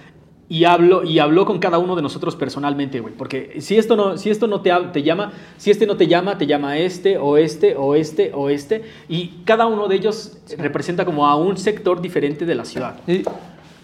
[SPEAKER 1] y habló, y habló con cada uno de nosotros personalmente, güey. Porque si esto no, si esto no te, te llama, si este no te llama, te llama este, o este, o este, o este. Y cada uno de ellos representa como a un sector diferente de la ciudad.
[SPEAKER 2] Y,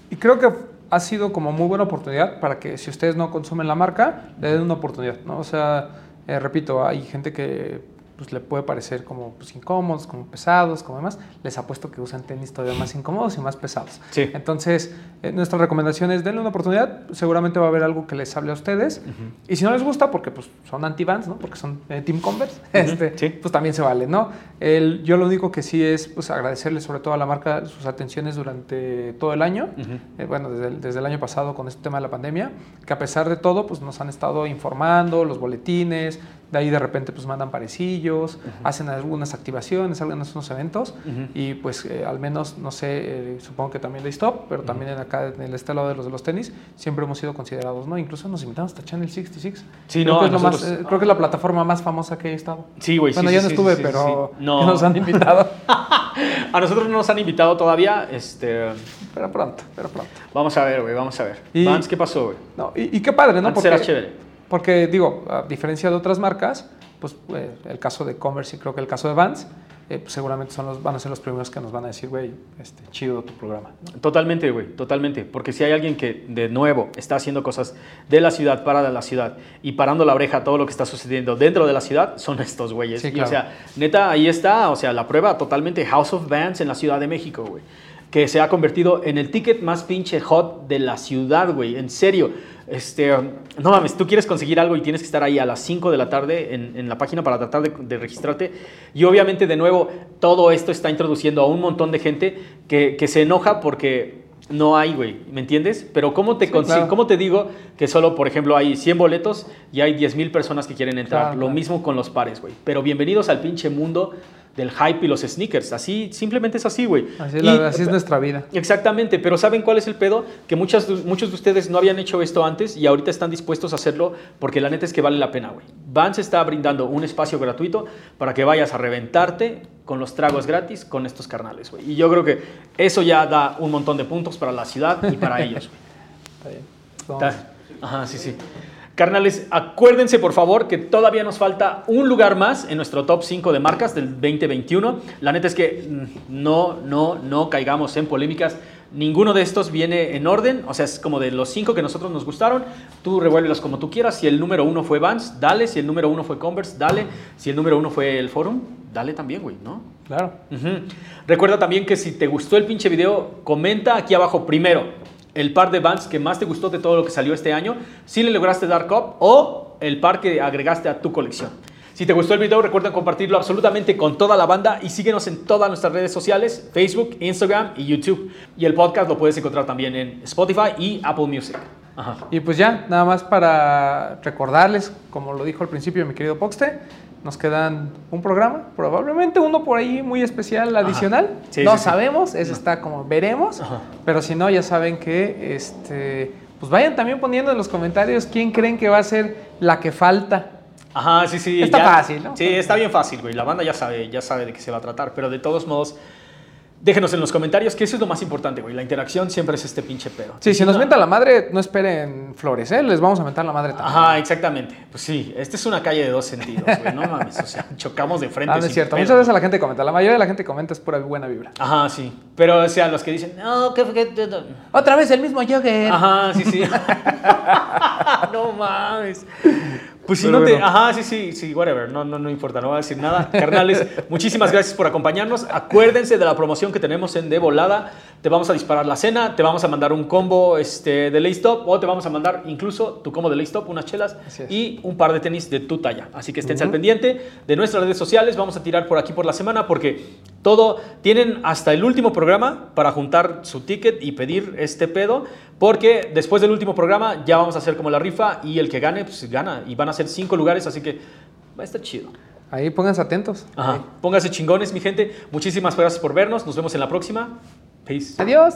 [SPEAKER 2] y creo que ha sido como muy buena oportunidad para que si ustedes no consumen la marca, le den una oportunidad, ¿no? O sea, eh, repito, hay gente que pues, le puede parecer como pues, incómodos, como pesados, como demás. Les apuesto que usan tenis todavía más incómodos y más pesados.
[SPEAKER 1] Sí.
[SPEAKER 2] Entonces, eh, nuestra recomendación es denle una oportunidad. Seguramente va a haber algo que les hable a ustedes. Y si no les gusta, porque pues, son anti-Vans, ¿no? Porque son eh, Team Converse, este,
[SPEAKER 1] sí.
[SPEAKER 2] pues también se vale, ¿no? El- yo lo único que sí es pues, agradecerle sobre todo a la marca sus atenciones durante todo el año.
[SPEAKER 1] Ujú.
[SPEAKER 2] Eh, bueno, desde el, desde el año pasado con este tema de la pandemia, que a pesar de todo, pues nos han estado informando, los boletines, de ahí de repente pues mandan parecillos, hacen algunas activaciones, algunos unos eventos, y pues eh, al menos, no sé, eh, supongo que también de Stop, pero también en acá en el este lado de los de los tenis, siempre hemos sido considerados, ¿no? Incluso nos invitamos hasta Channel 66.
[SPEAKER 1] Sí,
[SPEAKER 2] creo
[SPEAKER 1] no,
[SPEAKER 2] que es lo más,
[SPEAKER 1] nosotros-
[SPEAKER 2] eh, creo que es la plataforma más famosa que he estado.
[SPEAKER 1] Sí, güey. sí,
[SPEAKER 2] bueno,
[SPEAKER 1] sí,
[SPEAKER 2] yo no
[SPEAKER 1] sí,
[SPEAKER 2] estuve,
[SPEAKER 1] sí, sí,
[SPEAKER 2] pero.
[SPEAKER 1] No.
[SPEAKER 2] nos han invitado.
[SPEAKER 1] A nosotros no nos han invitado todavía. Este,
[SPEAKER 2] pero pronto, pero pronto.
[SPEAKER 1] vamos a ver, güey, vamos a ver.
[SPEAKER 2] Y-
[SPEAKER 1] ¿qué pasó, güey?
[SPEAKER 2] No, y, y qué padre, ¿no?
[SPEAKER 1] Antes era chévere.
[SPEAKER 2] Porque digo, a diferencia de otras marcas, pues eh, el caso de Converse y creo que el caso de Vans, eh, pues seguramente son los, van a ser los primeros que nos van a decir, güey, este, chido tu programa.
[SPEAKER 1] Totalmente, güey, totalmente. Porque si hay alguien que, de nuevo, está haciendo cosas de la ciudad, para la ciudad, y parando la oreja a todo lo que está sucediendo dentro de la ciudad, son estos güeyes.
[SPEAKER 2] Sí, claro.
[SPEAKER 1] o sea, neta, ahí está, o sea, la prueba totalmente House of Bands en la Ciudad de México, güey. Que se ha convertido en el ticket más pinche hot de la ciudad, güey. En serio. Este, no mames, tú quieres conseguir algo y tienes que estar ahí a las 5 de la tarde en, en la página para tratar de, de registrarte. Y obviamente, de nuevo, todo esto está introduciendo a un montón de gente que, que se enoja porque no hay, güey, ¿me entiendes? Pero ¿cómo te,
[SPEAKER 2] Sí,
[SPEAKER 1] consi-
[SPEAKER 2] claro.
[SPEAKER 1] ¿cómo te digo que solo, por ejemplo, hay 100 boletos y hay 10 mil personas que quieren entrar?
[SPEAKER 2] Claro,
[SPEAKER 1] Lo
[SPEAKER 2] claro.
[SPEAKER 1] mismo con los pares, güey. Pero bienvenidos al pinche mundo del hype y los sneakers. Así, simplemente es así, güey.
[SPEAKER 2] Así
[SPEAKER 1] Y-
[SPEAKER 2] así es nuestra vida.
[SPEAKER 1] Exactamente, pero ¿saben cuál es el pedo? Que muchas, muchos de ustedes no habían hecho esto antes y ahorita están dispuestos a hacerlo porque la neta es que vale la pena, güey. Vans está brindando un espacio gratuito para que vayas a reventarte con los tragos gratis con estos carnales, güey. Y yo creo que eso ya da un montón de puntos para la ciudad y para ellos, güey.
[SPEAKER 2] Está bien.
[SPEAKER 1] Ajá, sí, sí. Carnales, acuérdense por favor que todavía nos falta un lugar más en nuestro top 5 de marcas del 2021. La neta es que mm, no, no, no caigamos en polémicas. Ninguno de estos viene en orden, o sea, es como de los cinco que nosotros nos gustaron, tú revuélvelos como tú quieras. Si el número uno fue Vans, dale. Si el número uno fue Converse, dale. Si el número uno fue el Forum, dale también, güey, ¿no?
[SPEAKER 2] Claro.
[SPEAKER 1] Recuerda también que si te gustó el pinche video, comenta aquí abajo primero el par de bands que más te gustó de todo lo que salió este año, si le lograste dar cop o el par que agregaste a tu colección. Si te gustó el video, recuerda compartirlo absolutamente con toda la banda y síguenos en todas nuestras redes sociales, Facebook, Instagram y YouTube. Y el podcast lo puedes encontrar también en Spotify y Apple Music. Ajá.
[SPEAKER 2] Y pues ya, nada más para recordarles, como lo dijo al principio mi querido Poxte, nos quedan un programa, probablemente uno por ahí muy especial adicional.
[SPEAKER 1] Sí,
[SPEAKER 2] no
[SPEAKER 1] sí, sí.
[SPEAKER 2] sabemos, eso está como veremos,
[SPEAKER 1] Ajá.
[SPEAKER 2] pero si no, ya saben que este, pues vayan también poniendo en los comentarios quién creen que va a ser la que falta.
[SPEAKER 1] Ajá, sí, sí.
[SPEAKER 2] Está fácil, ¿no?
[SPEAKER 1] Sí, está bien fácil, güey. La banda ya sabe, ya sabe de qué se va a tratar, pero de todos modos, déjenos en los comentarios que eso es lo más importante, güey. La interacción siempre es este pinche pedo.
[SPEAKER 2] Sí, si nos
[SPEAKER 1] No-
[SPEAKER 2] mentan la madre, no esperen flores, ¿eh? Les vamos a mentar la madre también.
[SPEAKER 1] Ajá, exactamente. Pues sí, esta es una calle de dos sentidos, güey. No mames, o sea, chocamos de frente.
[SPEAKER 2] Ah, no es cierto.
[SPEAKER 1] pedo.
[SPEAKER 2] Muchas veces la gente comenta. La mayoría de la gente comenta es pura buena vibra.
[SPEAKER 1] Ajá, sí. Pero, o sea, los que dicen, no, que... que-
[SPEAKER 2] Otra vez el mismo jogger.
[SPEAKER 1] Ajá, sí, sí. no mames. Pues si
[SPEAKER 2] Pero
[SPEAKER 1] no te.
[SPEAKER 2] bueno.
[SPEAKER 1] Ajá, sí, sí, sí, whatever. No, no, no importa, no voy a decir nada. Carnales, muchísimas gracias por acompañarnos. Acuérdense de la promoción que tenemos en De Volada. Te vamos a disparar la cena, te vamos a mandar un combo este, de Lay Stop o te vamos a mandar incluso tu combo de Lay Stop, unas chelas y un par de tenis de tu talla. Así que esténse al pendiente de nuestras redes sociales. Vamos a tirar por aquí por la semana porque todo. Tienen hasta el último programa para juntar su ticket y pedir este pedo. Porque después del último programa ya vamos a hacer como la rifa y el que gane, pues gana. Y van a ser cinco lugares, así que va a estar chido.
[SPEAKER 2] Ahí pónganse atentos.
[SPEAKER 1] Ajá. Pónganse chingones, mi gente. Muchísimas gracias por vernos. Nos vemos en la próxima. Peace.
[SPEAKER 2] Adiós.